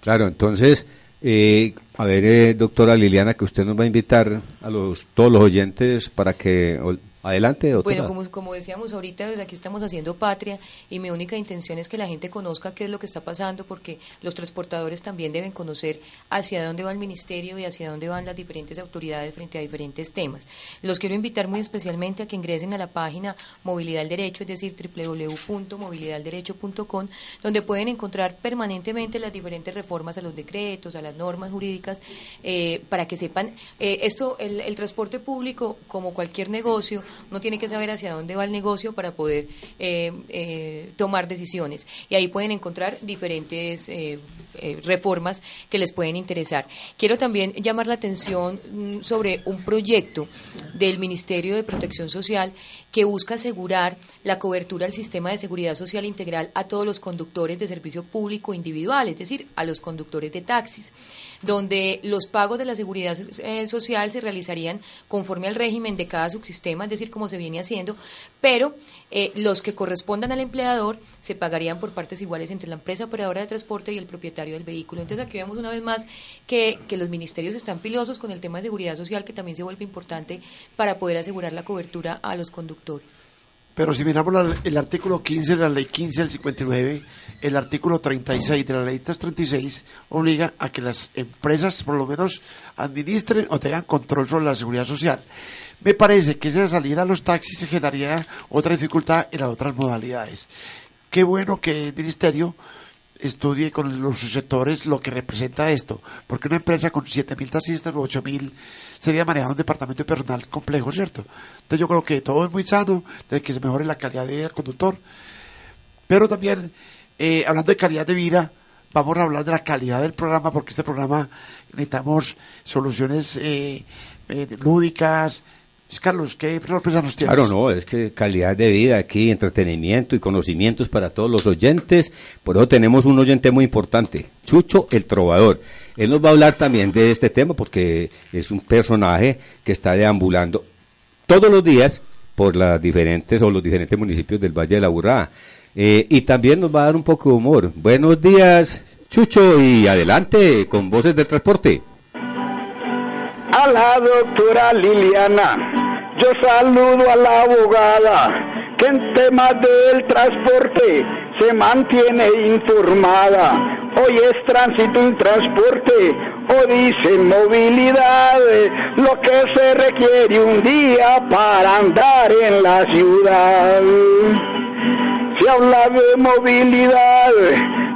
Claro, entonces, eh, a ver, eh, doctora Liliana, que usted nos va a invitar a los todos los oyentes para que Adelante, doctora. Bueno, como, como decíamos ahorita, desde aquí estamos haciendo patria y mi única intención es que la gente conozca qué es lo que está pasando porque los transportadores también deben conocer hacia dónde va el ministerio y hacia dónde van las diferentes autoridades frente a diferentes temas. Los quiero invitar muy especialmente a que ingresen a la página Movilidad al Derecho, es decir, www.movilidadalderecho.com, donde pueden encontrar permanentemente las diferentes reformas a los decretos, a las normas jurídicas, eh, para que sepan, eh, esto, el, el transporte público, como cualquier negocio, uno tiene que saber hacia dónde va el negocio para poder eh, eh, tomar decisiones. Y ahí pueden encontrar diferentes eh, reformas que les pueden interesar. Quiero también llamar la atención mm, sobre un proyecto del Ministerio de Protección Social que busca asegurar la cobertura del sistema de seguridad social integral a todos los conductores de servicio público individual, es decir, a los conductores de taxis, donde los pagos de la seguridad social se realizarían conforme al régimen de cada subsistema, es decir, como se viene haciendo, pero eh, los que correspondan al empleador se pagarían por partes iguales entre la empresa operadora de transporte y el propietario del vehículo. Entonces aquí vemos una vez más que, que los ministerios están pilosos con el tema de seguridad social, que también se vuelve importante para poder asegurar la cobertura a los conductores. Pero si miramos el artículo 15 de la ley 15 del 59, el artículo 36 de la ley 336 obliga a que las empresas por lo menos administren o tengan control sobre la seguridad social. Me parece que esa salida a los taxis se generaría otra dificultad en las otras modalidades. Qué bueno que el ministerio estudie con los sectores lo que representa esto, porque una empresa con 7.000 taxistas o 8.000 sería manejar un departamento de personal complejo, ¿cierto? Entonces yo creo que todo es muy sano, de que se mejore la calidad de vida del conductor, pero también, eh, hablando de calidad de vida, vamos a hablar de la calidad del programa, porque este programa necesitamos soluciones eh, eh, lúdicas, Carlos, ¿qué sorpresa nos tienes? Claro, no, es que calidad de vida aquí, entretenimiento y conocimientos para todos los oyentes. Por eso tenemos un oyente muy importante, Chucho el Trovador. Él nos va a hablar también de este tema porque es un personaje que está deambulando todos los días por las diferentes o los diferentes municipios del Valle de la Burrada. Eh, y también nos va a dar un poco de humor. Buenos días, Chucho, y adelante con Voces del Transporte. A la doctora Liliana yo saludo a la abogada que en temas del transporte se mantiene informada. Hoy es tránsito y transporte, o dice movilidad, lo que se requiere un día para andar en la ciudad. Se habla de movilidad,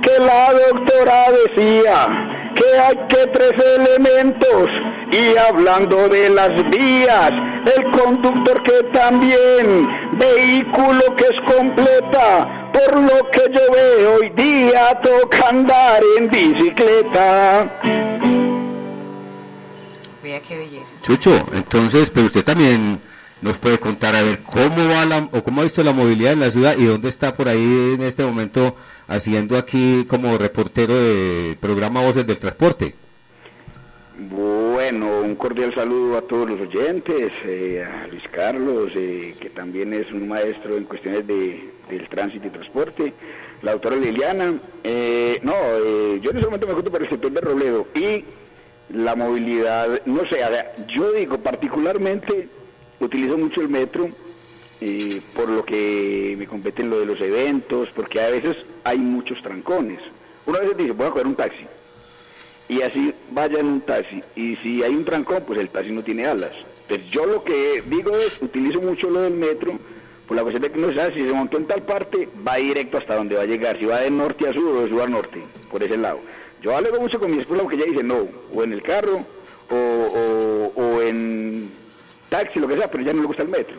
que la doctora decía que hay que tres elementos y hablando de las vías, el conductor que también, vehículo que es completa, por lo que yo veo hoy día toca andar en bicicleta. Vea qué belleza. Chucho, entonces, pero usted también nos puede contar a ver cómo va la, o cómo ha visto la movilidad en la ciudad y dónde está por ahí en este momento haciendo aquí como reportero de programa Voces del Transporte. Bueno, un cordial saludo a todos los oyentes, eh, a Luis Carlos, eh, que también es un maestro en cuestiones de, del tránsito y transporte, la doctora Liliana. Eh, no, yo en ese momento me junto por el sector de Robledo y la movilidad, no sé, yo digo particularmente, utilizo mucho el metro, por lo que me compete en lo de los eventos, porque a veces hay muchos trancones. Una vez dice, voy a coger un taxi y así vaya en un taxi. Y si hay un trancón, pues el taxi no tiene alas. Pues yo lo que digo es, utilizo mucho lo del metro, por la cuestión de que no sabe si se montó en tal parte, va directo hasta donde va a llegar, si va de norte a sur o de sur a norte, por ese lado. Yo hablo mucho con mi esposa porque ella dice no, o en el carro, o, o, en taxi, lo que sea, pero ya no le gusta el metro.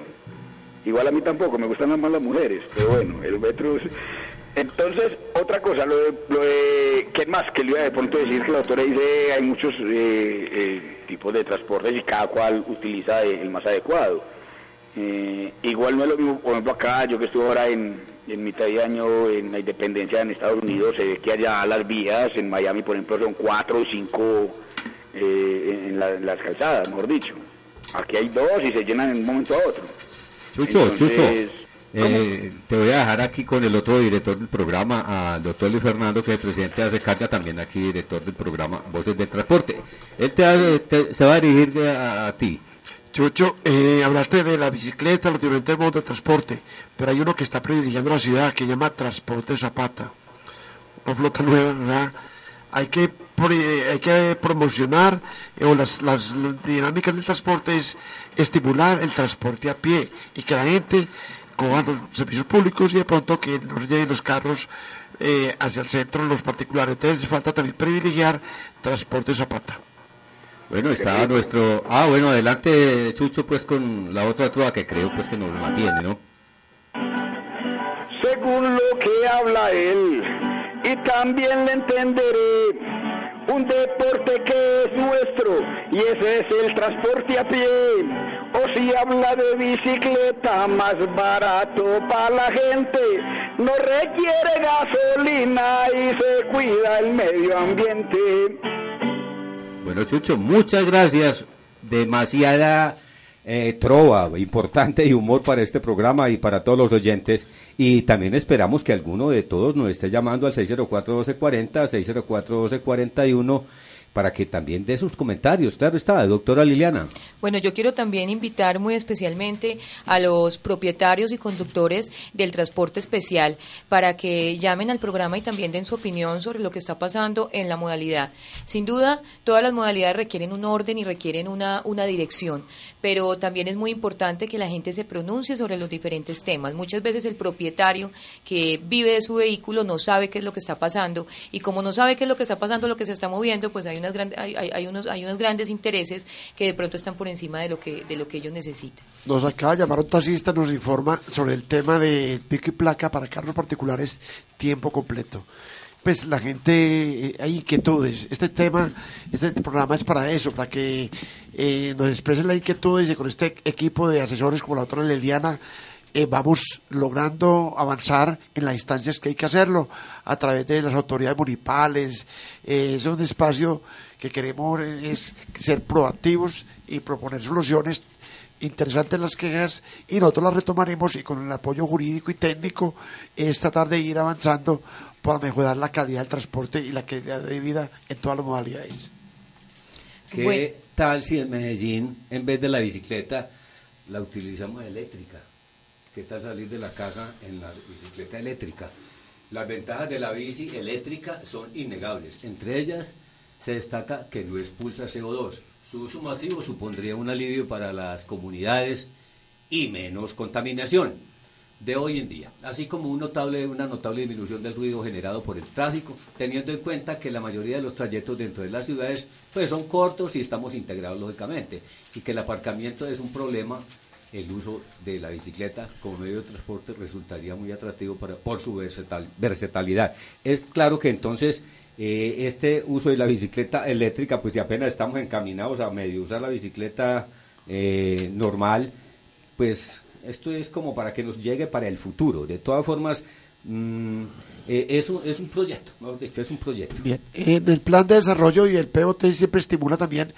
Igual a mí tampoco, me gustan más las mujeres, pero bueno, el metro es... Entonces, otra cosa, lo de, lo de ¿qué más que le iba de pronto decir que la doctora dice hay muchos eh, eh, tipos de transportes y cada cual utiliza el más adecuado. Eh, igual no es lo mismo, por ejemplo, acá, yo que estuve ahora en, en mitad de año en la independencia en Estados Unidos, se ve que allá las vías, en Miami, por ejemplo, son cuatro o cinco en, las calzadas, mejor dicho. Aquí hay dos y se llenan de un momento a otro. Chucho, Chucho. Eh, te voy a dejar aquí con el otro director del programa, al doctor Luis Fernando, que es presidente de ASECARDIA, también aquí director del programa Voces del Transporte. Él te, se va a dirigir a, ti. Chucho, eh, hablaste de la bicicleta, los diferentes modos de transporte, pero hay uno que está privilegiando la ciudad, que llama Transporte Zapata. Una flota nueva, ¿verdad? Hay que, hay que promocionar, eh, o las, las dinámicas del transporte es estimular el transporte a pie y que la gente cojan los servicios públicos y de pronto que nos lleven los carros eh, hacia el centro, los particulares. Entonces falta también privilegiar transporte Zapata. Bueno, está nuestro... Ah, bueno, adelante Chucho pues con la otra trova que creo pues que nos mantiene, ¿no? Según lo que habla él, y también le entenderé, un deporte que es nuestro, y ese es el transporte a pie o si habla de bicicleta, más barato para la gente. No requiere gasolina y se cuida el medio ambiente. Bueno, Chucho, muchas gracias. Demasiada eh, trova importante y humor para este programa y para todos los oyentes. Y también esperamos que alguno de todos nos esté llamando al 604-1240, 604-1241 para que también dé sus comentarios. Claro está, doctora Liliana. Bueno, yo quiero también invitar muy especialmente a los propietarios y conductores del transporte especial para que llamen al programa y también den su opinión sobre lo que está pasando en la modalidad. Sin duda, todas las modalidades requieren un orden y requieren una, una dirección, pero también es muy importante que la gente se pronuncie sobre los diferentes temas. Muchas veces el propietario que vive de su vehículo no sabe qué es lo que está pasando y como no sabe qué es lo que está pasando, lo que se está moviendo, pues hay una hay, unos, hay unos grandes intereses que de pronto están por encima de lo que, de lo que ellos necesitan. Nos acaba de llamar un taxista, nos informa sobre el tema de pico y placa para carros particulares tiempo completo pues la gente eh, hay inquietudes. Este tema, este programa es para eso, para que eh, nos expresen las inquietudes y con este equipo de asesores como la otra Leliana eh, vamos logrando avanzar en las instancias que hay que hacerlo a través de las autoridades municipales. Eh, es un espacio que queremos es ser proactivos y proponer soluciones interesantes las quejas y nosotros las retomaremos y con el apoyo jurídico y técnico es tratar de ir avanzando para mejorar la calidad del transporte y la calidad de vida en todas las modalidades. ¿Qué tal si en Medellín en vez de la bicicleta la utilizamos eléctrica? ¿Qué tal salir de la casa en la bicicleta eléctrica? Las ventajas de la bici eléctrica son innegables. Entre ellas se destaca que no expulsa CO2. Su uso masivo supondría un alivio para las comunidades y menos contaminación de hoy en día, así como un notable, una notable disminución del ruido generado por el tráfico, teniendo en cuenta que la mayoría de los trayectos dentro de las ciudades pues son cortos y estamos integrados lógicamente, y que el aparcamiento es un problema el uso de la bicicleta como medio de transporte resultaría muy atractivo para, por su versatilidad. Es claro que entonces eh, este uso de la bicicleta eléctrica, pues si apenas estamos encaminados a medio usar la bicicleta eh, normal, pues esto es como para que nos llegue para el futuro. De todas formas, mm, eh, es, un, es un proyecto, es un proyecto. Bien, en el plan de desarrollo y el POT siempre estimula también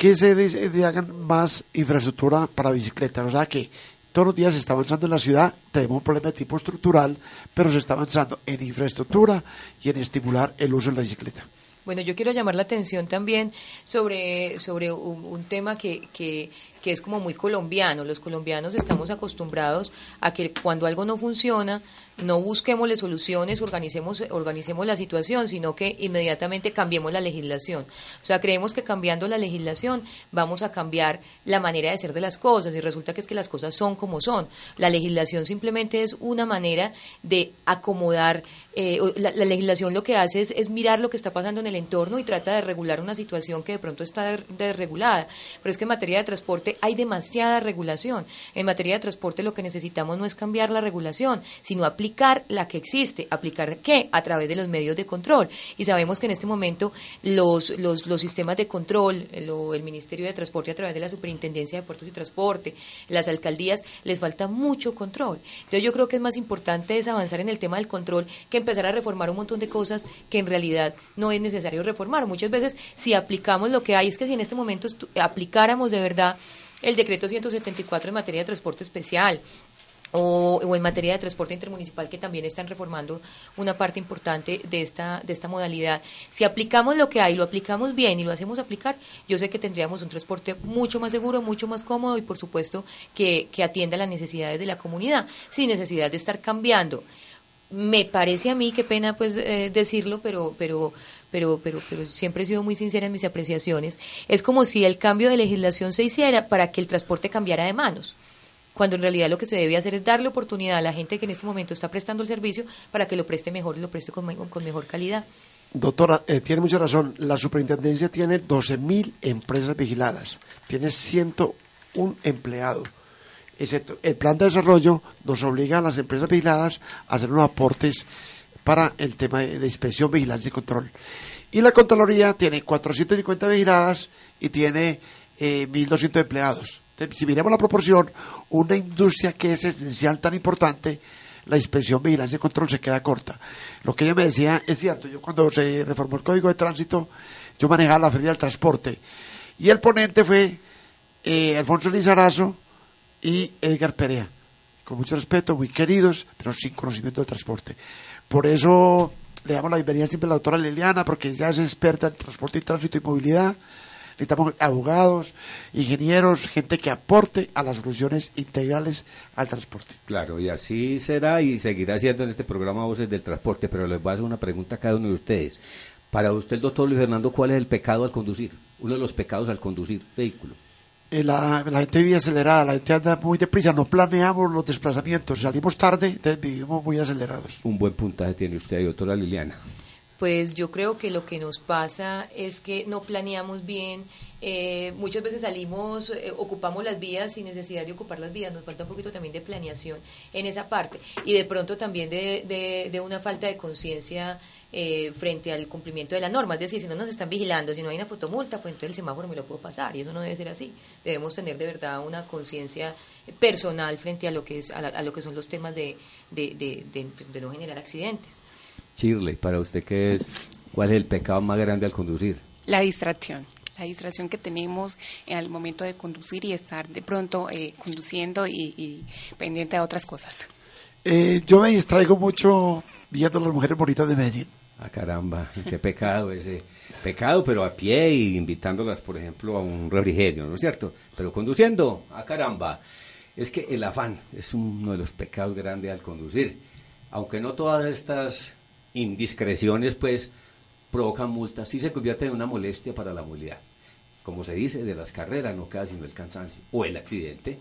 que se hagan más infraestructura para bicicletas. O sea que todos los días se está avanzando en la ciudad tenemos un problema de tipo estructural, pero se está avanzando en infraestructura y en estimular el uso de la bicicleta. Bueno, yo quiero llamar la atención también sobre, sobre un, un tema que, que, que es como muy colombiano. Los colombianos estamos acostumbrados a que cuando algo no funciona, no busquemos soluciones, organicemos, organicemos la situación, sino que inmediatamente cambiemos la legislación. O sea, creemos que cambiando la legislación vamos a cambiar la manera de ser de las cosas y resulta que es que las cosas son como son. La legislación simplemente es una manera de acomodar, eh, la, la, legislación lo que hace es, es, mirar lo que está pasando en el entorno y trata de regular una situación que de pronto está desregulada. Pero es que en materia de transporte hay demasiada regulación. En materia de transporte lo que necesitamos no es cambiar la regulación, sino aplicar la que existe. ¿Aplicar qué? A través de los medios de control. Y sabemos que en este momento los, los, los sistemas de control, lo, el Ministerio de Transporte a través de la Superintendencia de Puertos y Transporte, las alcaldías, les falta mucho control. Entonces yo creo que es más importante es avanzar en el tema del control que empezar a reformar un montón de cosas que en realidad no es necesario reformar. Muchas veces si aplicamos lo que hay, es que si en este momento aplicáramos de verdad el decreto 174 en materia de transporte especial, o, en materia de transporte intermunicipal que también están reformando una parte importante de esta de esta modalidad. Si aplicamos lo que hay, lo aplicamos bien y lo hacemos aplicar, yo sé que tendríamos un transporte mucho más seguro, mucho más cómodo y por supuesto que, que atienda las necesidades de la comunidad, sin necesidad de estar cambiando. Me parece a mí, qué pena pues eh, decirlo, pero pero pero, pero, pero siempre he sido muy sincera en mis apreciaciones, es como si el cambio de legislación se hiciera para que el transporte cambiara de manos cuando en realidad lo que se debe hacer es darle oportunidad a la gente que en este momento está prestando el servicio para que lo preste mejor y lo preste con, con mejor calidad. Doctora, eh, tiene mucha razón. La superintendencia tiene 12.000 empresas vigiladas, tiene 101 empleados. Excepto el plan de desarrollo nos obliga a las empresas vigiladas a hacer unos aportes para el tema de, de inspección, vigilancia y control. Y la Contraloría tiene 450 vigiladas y tiene eh, 1.200 empleados si miramos la proporción, una industria que es esencial, tan importante, la inspección, vigilancia y control se queda corta. Lo que ella me decía es cierto, yo cuando se reformó el Código de Tránsito, yo manejaba la Feria del Transporte. Y el ponente fue eh, Alfonso Lizarazo y Edgar Perea. Con mucho respeto, muy queridos, pero sin conocimiento del transporte. Por eso le damos la bienvenida siempre a la doctora Liliana, porque ella es experta en transporte y tránsito y movilidad necesitamos abogados, ingenieros, gente que aporte a las soluciones integrales al transporte. Claro, y así será y seguirá siendo en este programa Voces del Transporte, pero les voy a hacer una pregunta a cada uno de ustedes. Para usted, doctor Luis Fernando, ¿cuál es el pecado al conducir? Uno de los pecados al conducir vehículo. Eh, la, la, gente vive acelerada, la gente anda muy deprisa, no planeamos los desplazamientos, salimos tarde, entonces vivimos muy acelerados. Un buen puntaje tiene usted, doctora Liliana pues yo creo que lo que nos pasa es que no planeamos bien, eh, muchas veces salimos, eh, ocupamos las vías sin necesidad de ocupar las vías, nos falta un poquito también de planeación en esa parte y de pronto también de, de, de una falta de conciencia eh, frente al cumplimiento de la norma, es decir, si no nos están vigilando, si no hay una fotomulta, pues entonces el semáforo me lo puedo pasar y eso no debe ser así, debemos tener de verdad una conciencia personal frente a lo que, es, a, la, a, lo que son los temas de, de, de no generar accidentes. Shirley, para usted, ¿qué es, ¿cuál es el pecado más grande al conducir? La distracción. La distracción que tenemos en el momento de conducir y estar de pronto eh, conduciendo y, y, pendiente de otras cosas. Eh, yo me distraigo mucho viendo a las mujeres bonitas de Medellín. Ah, caramba, qué pecado ese. Pecado, pero a pie y invitándolas, por ejemplo, a un refrigerio, ¿no es cierto? Pero conduciendo, ah, caramba. Es que el afán es uno de los pecados grandes al conducir. Aunque no todas estas indiscreciones pues provocan multas, sí se convierte en una molestia para la movilidad. Como se dice, de las carreras no queda sino el cansancio o el accidente.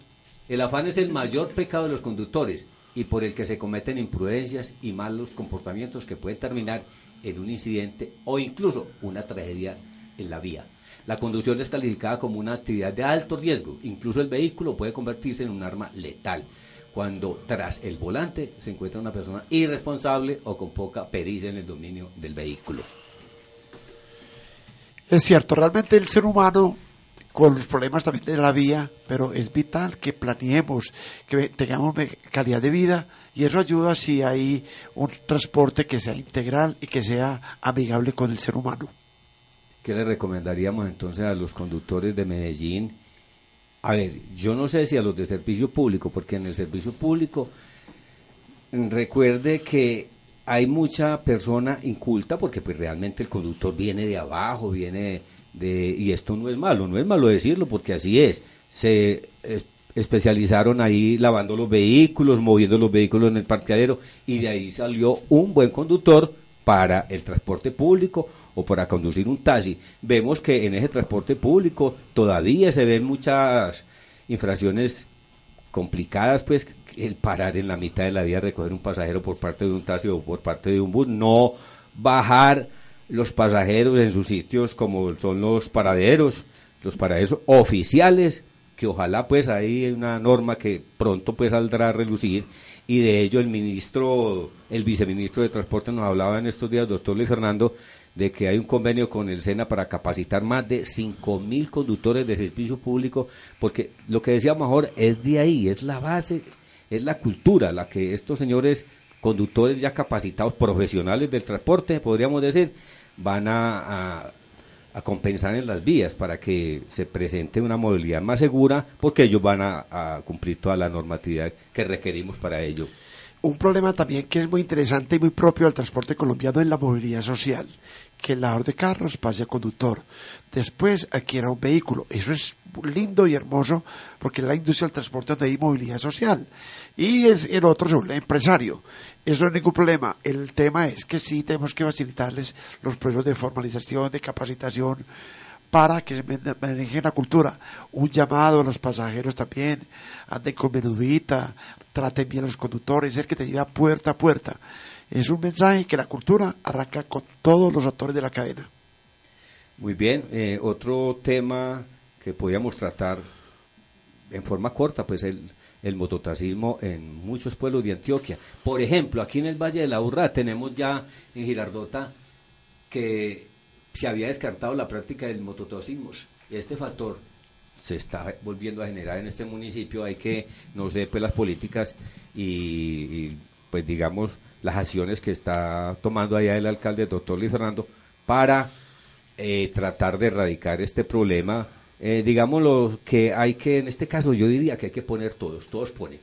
El afán es el mayor pecado de los conductores y por el que se cometen imprudencias y malos comportamientos que pueden terminar en un incidente o incluso una tragedia en la vía. La conducción es calificada como una actividad de alto riesgo, incluso el vehículo puede convertirse en un arma letal cuando tras el volante se encuentra una persona irresponsable o con poca pericia en el dominio del vehículo. Es cierto, realmente el ser humano, con los problemas también de la vía, pero es vital que planeemos, que tengamos calidad de vida y eso ayuda si hay un transporte que sea integral y que sea amigable con el ser humano. ¿Qué le recomendaríamos entonces a los conductores de Medellín? A ver, yo no sé si a los de servicio público, porque en el servicio público recuerde que hay mucha persona inculta porque pues realmente el conductor viene de abajo, viene de y esto no es malo, no es malo decirlo porque así es. Se eh, especializaron ahí lavando los vehículos, moviendo los vehículos en el parqueadero y de ahí salió un buen conductor para el transporte público o para conducir un taxi. Vemos que en ese transporte público todavía se ven muchas infracciones complicadas, pues el parar en la mitad de la vía, recoger un pasajero por parte de un taxi o por parte de un bus, no bajar los pasajeros en sus sitios como son los paraderos, los paraderos oficiales, que ojalá pues hay una norma que pronto pues saldrá a relucir y de ello el ministro, el viceministro de Transporte nos hablaba en estos días, doctor Luis Fernando, de que hay un convenio con el SENA para capacitar más de 5.000 conductores de servicio público, porque lo que decía mejor es de ahí, es la base, es la cultura, la que estos señores conductores ya capacitados, profesionales del transporte, podríamos decir, van a, a, compensar en las vías para que se presente una movilidad más segura, porque ellos van a, a cumplir toda la normatividad que requerimos para ello. Un problema también que es muy interesante y muy propio del transporte colombiano es la movilidad social, que el lavador de carros pase a conductor, después adquiera un vehículo. Eso es lindo y hermoso porque la industria del transporte donde hay movilidad social y es, el otro es un empresario. Eso no es ningún problema. El tema es que sí tenemos que facilitarles los procesos de formalización, de capacitación, para que se maneje la cultura. Un llamado a los pasajeros también, anden con menudita, traten bien a los conductores, el que te lleva puerta a puerta. Es un mensaje que la cultura arranca con todos los actores de la cadena. Muy bien, eh, otro tema que podíamos tratar en forma corta, pues el, el mototaxismo en muchos pueblos de Antioquia. Por ejemplo, aquí en el Valle de la Urra tenemos ya en Girardota que se había descartado la práctica del mototaxismo. Este factor se está volviendo a generar en este municipio. Hay que, no sé, pues las políticas y, pues digamos, las acciones que está tomando allá el alcalde, doctor Luis Fernando, para eh, tratar de erradicar este problema eh, digamos lo que hay que, en este caso yo diría que hay que poner todos, todos ponen.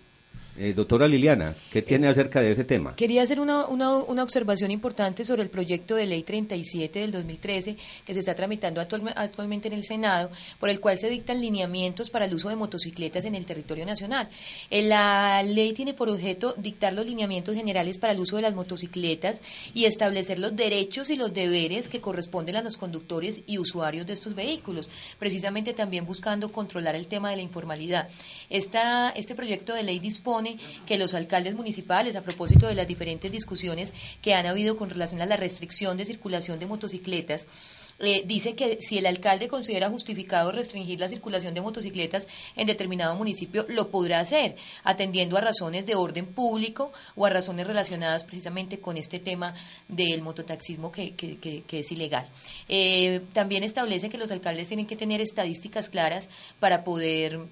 Eh, doctora Liliana, ¿qué tiene acerca de ese tema? Quería hacer una, una, una, observación importante sobre el proyecto de ley 37 del 2013 que se está tramitando actualmente en el Senado, por el cual se dictan lineamientos para el uso de motocicletas en el territorio nacional. Eh, la ley tiene por objeto dictar los lineamientos generales para el uso de las motocicletas y establecer los derechos y los deberes que corresponden a los conductores y usuarios de estos vehículos, precisamente también buscando controlar el tema de la informalidad. Esta, este proyecto de ley dispone que los alcaldes municipales, a propósito de las diferentes discusiones que han habido con relación a la restricción de circulación de motocicletas, eh, dice que si el alcalde considera justificado restringir la circulación de motocicletas en determinado municipio, lo podrá hacer, atendiendo a razones de orden público o a razones relacionadas precisamente con este tema del mototaxismo que, es ilegal. Eh, también establece que los alcaldes tienen que tener estadísticas claras para poder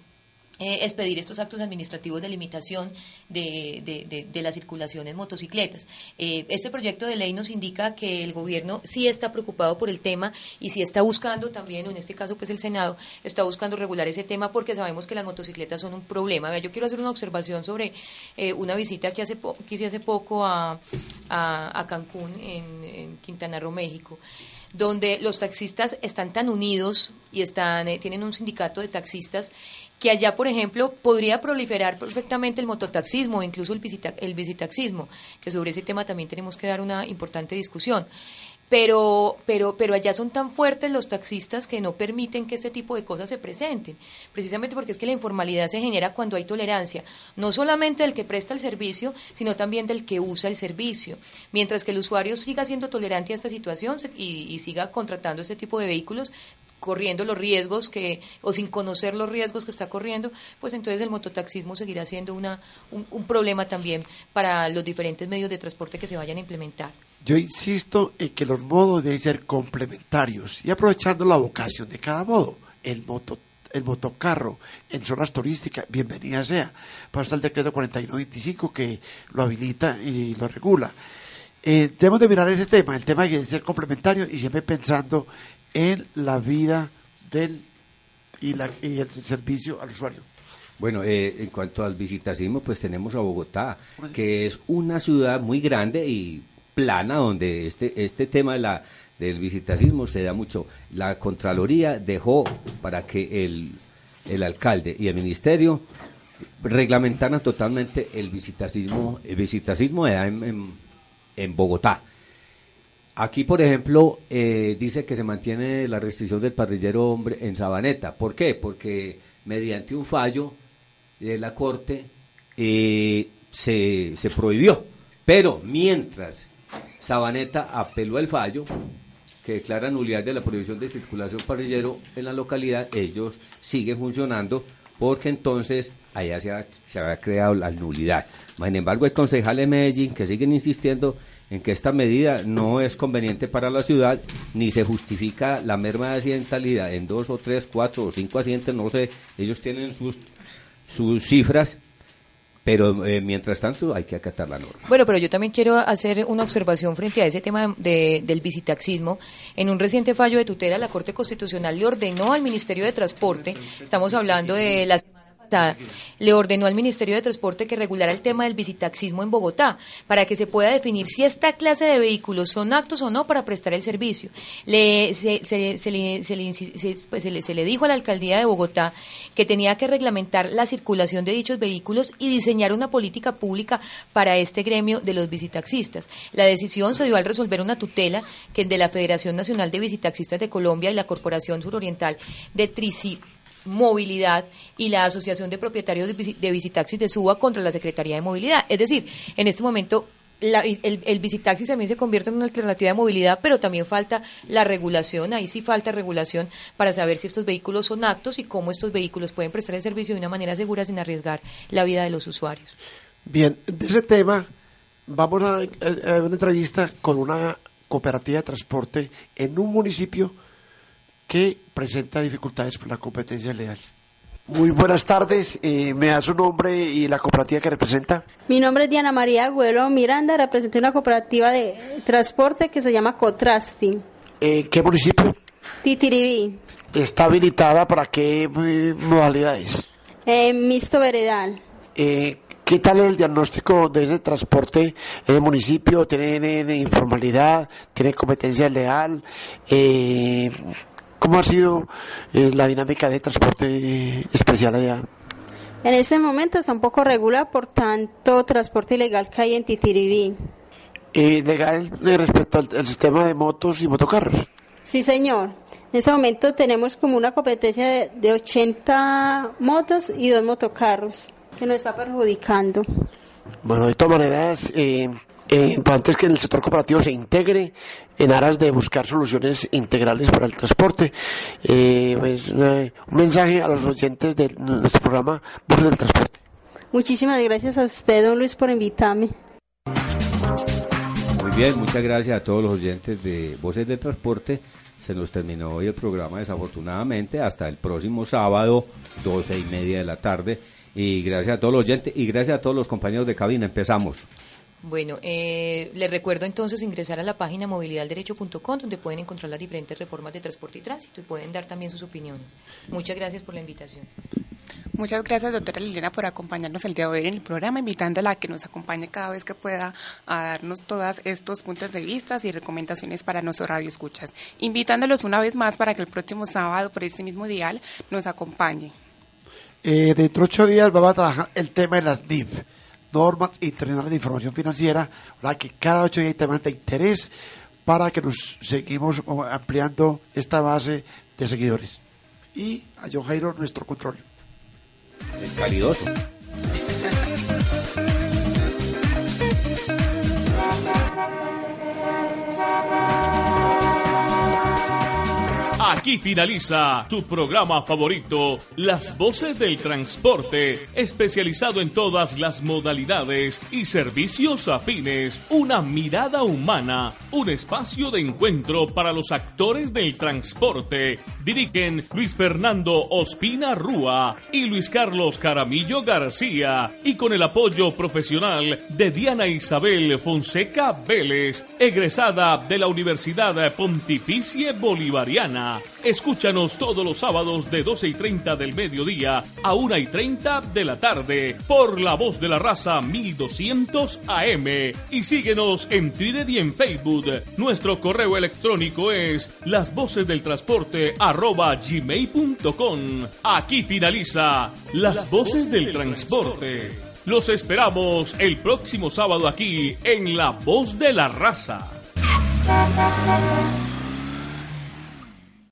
eh, expedir estos actos administrativos de limitación de, de, de, la circulación en motocicletas. Eh, este proyecto de ley nos indica que el gobierno sí está preocupado por el tema y sí está buscando también, en este caso pues el Senado, está buscando regular ese tema porque sabemos que las motocicletas son un problema. yo quiero hacer una observación sobre eh, una visita que, hace que hice hace poco a, a, Cancún, en, en Quintana Roo, México donde los taxistas están tan unidos y están tienen un sindicato de taxistas que allá, por ejemplo, podría proliferar perfectamente el mototaxismo, incluso el, el visitaxismo, que sobre ese tema también tenemos que dar una importante discusión. Pero, pero, pero allá son tan fuertes los taxistas que no permiten que este tipo de cosas se presenten, precisamente porque es que la informalidad se genera cuando hay tolerancia, no solamente del que presta el servicio, sino también del que usa el servicio. Mientras que el usuario siga siendo tolerante a esta situación y, y siga contratando este tipo de vehículos, corriendo los riesgos que o sin conocer los riesgos que está corriendo, pues entonces el mototaxismo seguirá siendo una, un, problema también para los diferentes medios de transporte que se vayan a implementar. Yo insisto en que los modos deben ser complementarios y aprovechando la vocación de cada modo. El moto el motocarro en zonas turísticas, bienvenida sea. Pasa el decreto 4125 que lo habilita y lo regula. Eh, debemos de mirar ese tema, el tema de ser complementario y siempre pensando en la vida del y, la, y el servicio al usuario. Bueno, eh, en cuanto al visitacismo, pues tenemos a Bogotá, que es una ciudad muy grande y plana donde este, este tema de la, del visitacismo se da mucho. La Contraloría dejó para que el, el alcalde y el ministerio reglamentaran totalmente el visitacismo, el visitacismo en, en, Bogotá. Aquí, por ejemplo, eh, dice que se mantiene la restricción del parrillero hombre en Sabaneta. ¿Por qué? Porque mediante un fallo de la Corte eh, se, se prohibió. Pero mientras Sabaneta apeló el fallo que declara nulidad de la prohibición de circulación parrillero en la localidad, ellos siguen funcionando porque entonces allá se, ha, había creado la nulidad. Sin embargo, hay concejales de Medellín que siguen insistiendo en que esta medida no es conveniente para la ciudad, ni se justifica la merma de accidentalidad en dos o tres, cuatro o cinco accidentes, no sé, ellos tienen sus, sus cifras, pero eh, mientras tanto hay que acatar la norma. Bueno, pero yo también quiero hacer una observación frente a ese tema de, del visitaxismo. En un reciente fallo de tutela, la Corte Constitucional le ordenó al Ministerio de Transporte, estamos hablando de las le ordenó al Ministerio de Transporte que regulara el tema del visitaxismo en Bogotá para que se pueda definir si esta clase de vehículos son actos o no para prestar el servicio. Le, se, le, dijo a la alcaldía de Bogotá que tenía que reglamentar la circulación de dichos vehículos y diseñar una política pública para este gremio de los visitaxistas. La decisión se dio al resolver una tutela que de la Federación Nacional de Visitaxistas de Colombia y la Corporación Suroriental de Trici Movilidad y la Asociación de Propietarios de, Visitaxis de Suba contra la Secretaría de Movilidad. Es decir, en este momento el, el visitaxis también se convierte en una alternativa de movilidad, pero también falta la regulación, ahí sí falta regulación para saber si estos vehículos son aptos y cómo estos vehículos pueden prestar el servicio de una manera segura sin arriesgar la vida de los usuarios. Bien, de ese tema vamos a, a una entrevista con una cooperativa de transporte en un municipio que presenta dificultades por la competencia leal. Muy buenas tardes, eh, me da su nombre y la cooperativa que representa. Mi nombre es Diana María Agüero Miranda, represento una cooperativa de transporte que se llama Cotrasting. Eh, ¿Qué municipio? Titiribí. ¿Está habilitada para qué eh, modalidades? Eh, mixto veredal. Eh, ¿Qué tal el diagnóstico de ese transporte en el municipio? ¿Tiene informalidad? ¿Tiene competencia leal? Eh, ¿Cómo ha sido eh, la dinámica de transporte especial allá? En este momento está un poco regular por tanto transporte ilegal que hay en Titiribí. Eh, ¿Legal respecto al, sistema de motos y motocarros? Sí, señor. En este momento tenemos como una competencia de, de 80 motos y dos motocarros que nos está perjudicando. Bueno, de todas maneras, eh, eh, importante es que el sector cooperativo se integre en aras de buscar soluciones integrales para el transporte. Eh, pues, un mensaje a los oyentes de nuestro programa Voces del Transporte. Muchísimas gracias a usted, don Luis, por invitarme. Muy bien, muchas gracias a todos los oyentes de Voces del Transporte. Se nos terminó hoy el programa, desafortunadamente, hasta el próximo sábado, doce y media de la tarde. Y gracias a todos los oyentes y gracias a todos los compañeros de cabina. Empezamos. Bueno, eh, les recuerdo entonces ingresar a la página movilidadderecho.com donde pueden encontrar las diferentes reformas de transporte y tránsito y pueden dar también sus opiniones. Muchas gracias por la invitación. Muchas gracias, doctora Liliana, por acompañarnos el día de hoy en el programa, invitándola a que nos acompañe cada vez que pueda a darnos todos estos puntos de vista y recomendaciones para nuestros radioescuchas. Invitándolos una vez más para que el próximo sábado, por este mismo dial, nos acompañe. Eh, dentro de ocho días vamos a trabajar el tema de las NIF normas internacionales de información financiera, la que cada ocho días hay temas de interés para que nos seguimos ampliando esta base de seguidores. Y a John Jairo, nuestro control. Es calidoso. Aquí finaliza su programa favorito, Las Voces del Transporte, especializado en todas las modalidades y servicios afines. Una mirada humana, un espacio de encuentro para los actores del transporte. Dirigen Luis Fernando Ospina Rúa y Luis Carlos Caramillo García y con el apoyo profesional de Diana Isabel Fonseca Vélez, egresada de la Universidad Pontificia Bolivariana Escúchanos todos los sábados de 12 y 30 del mediodía a 1 y 30 de la tarde por La Voz de la Raza 1200 AM y síguenos en Twitter y en Facebook. Nuestro correo electrónico es las voces del transporte arroba gmail.com. Aquí finaliza Las Voces del Transporte. Los esperamos el próximo sábado aquí en La Voz de la Raza.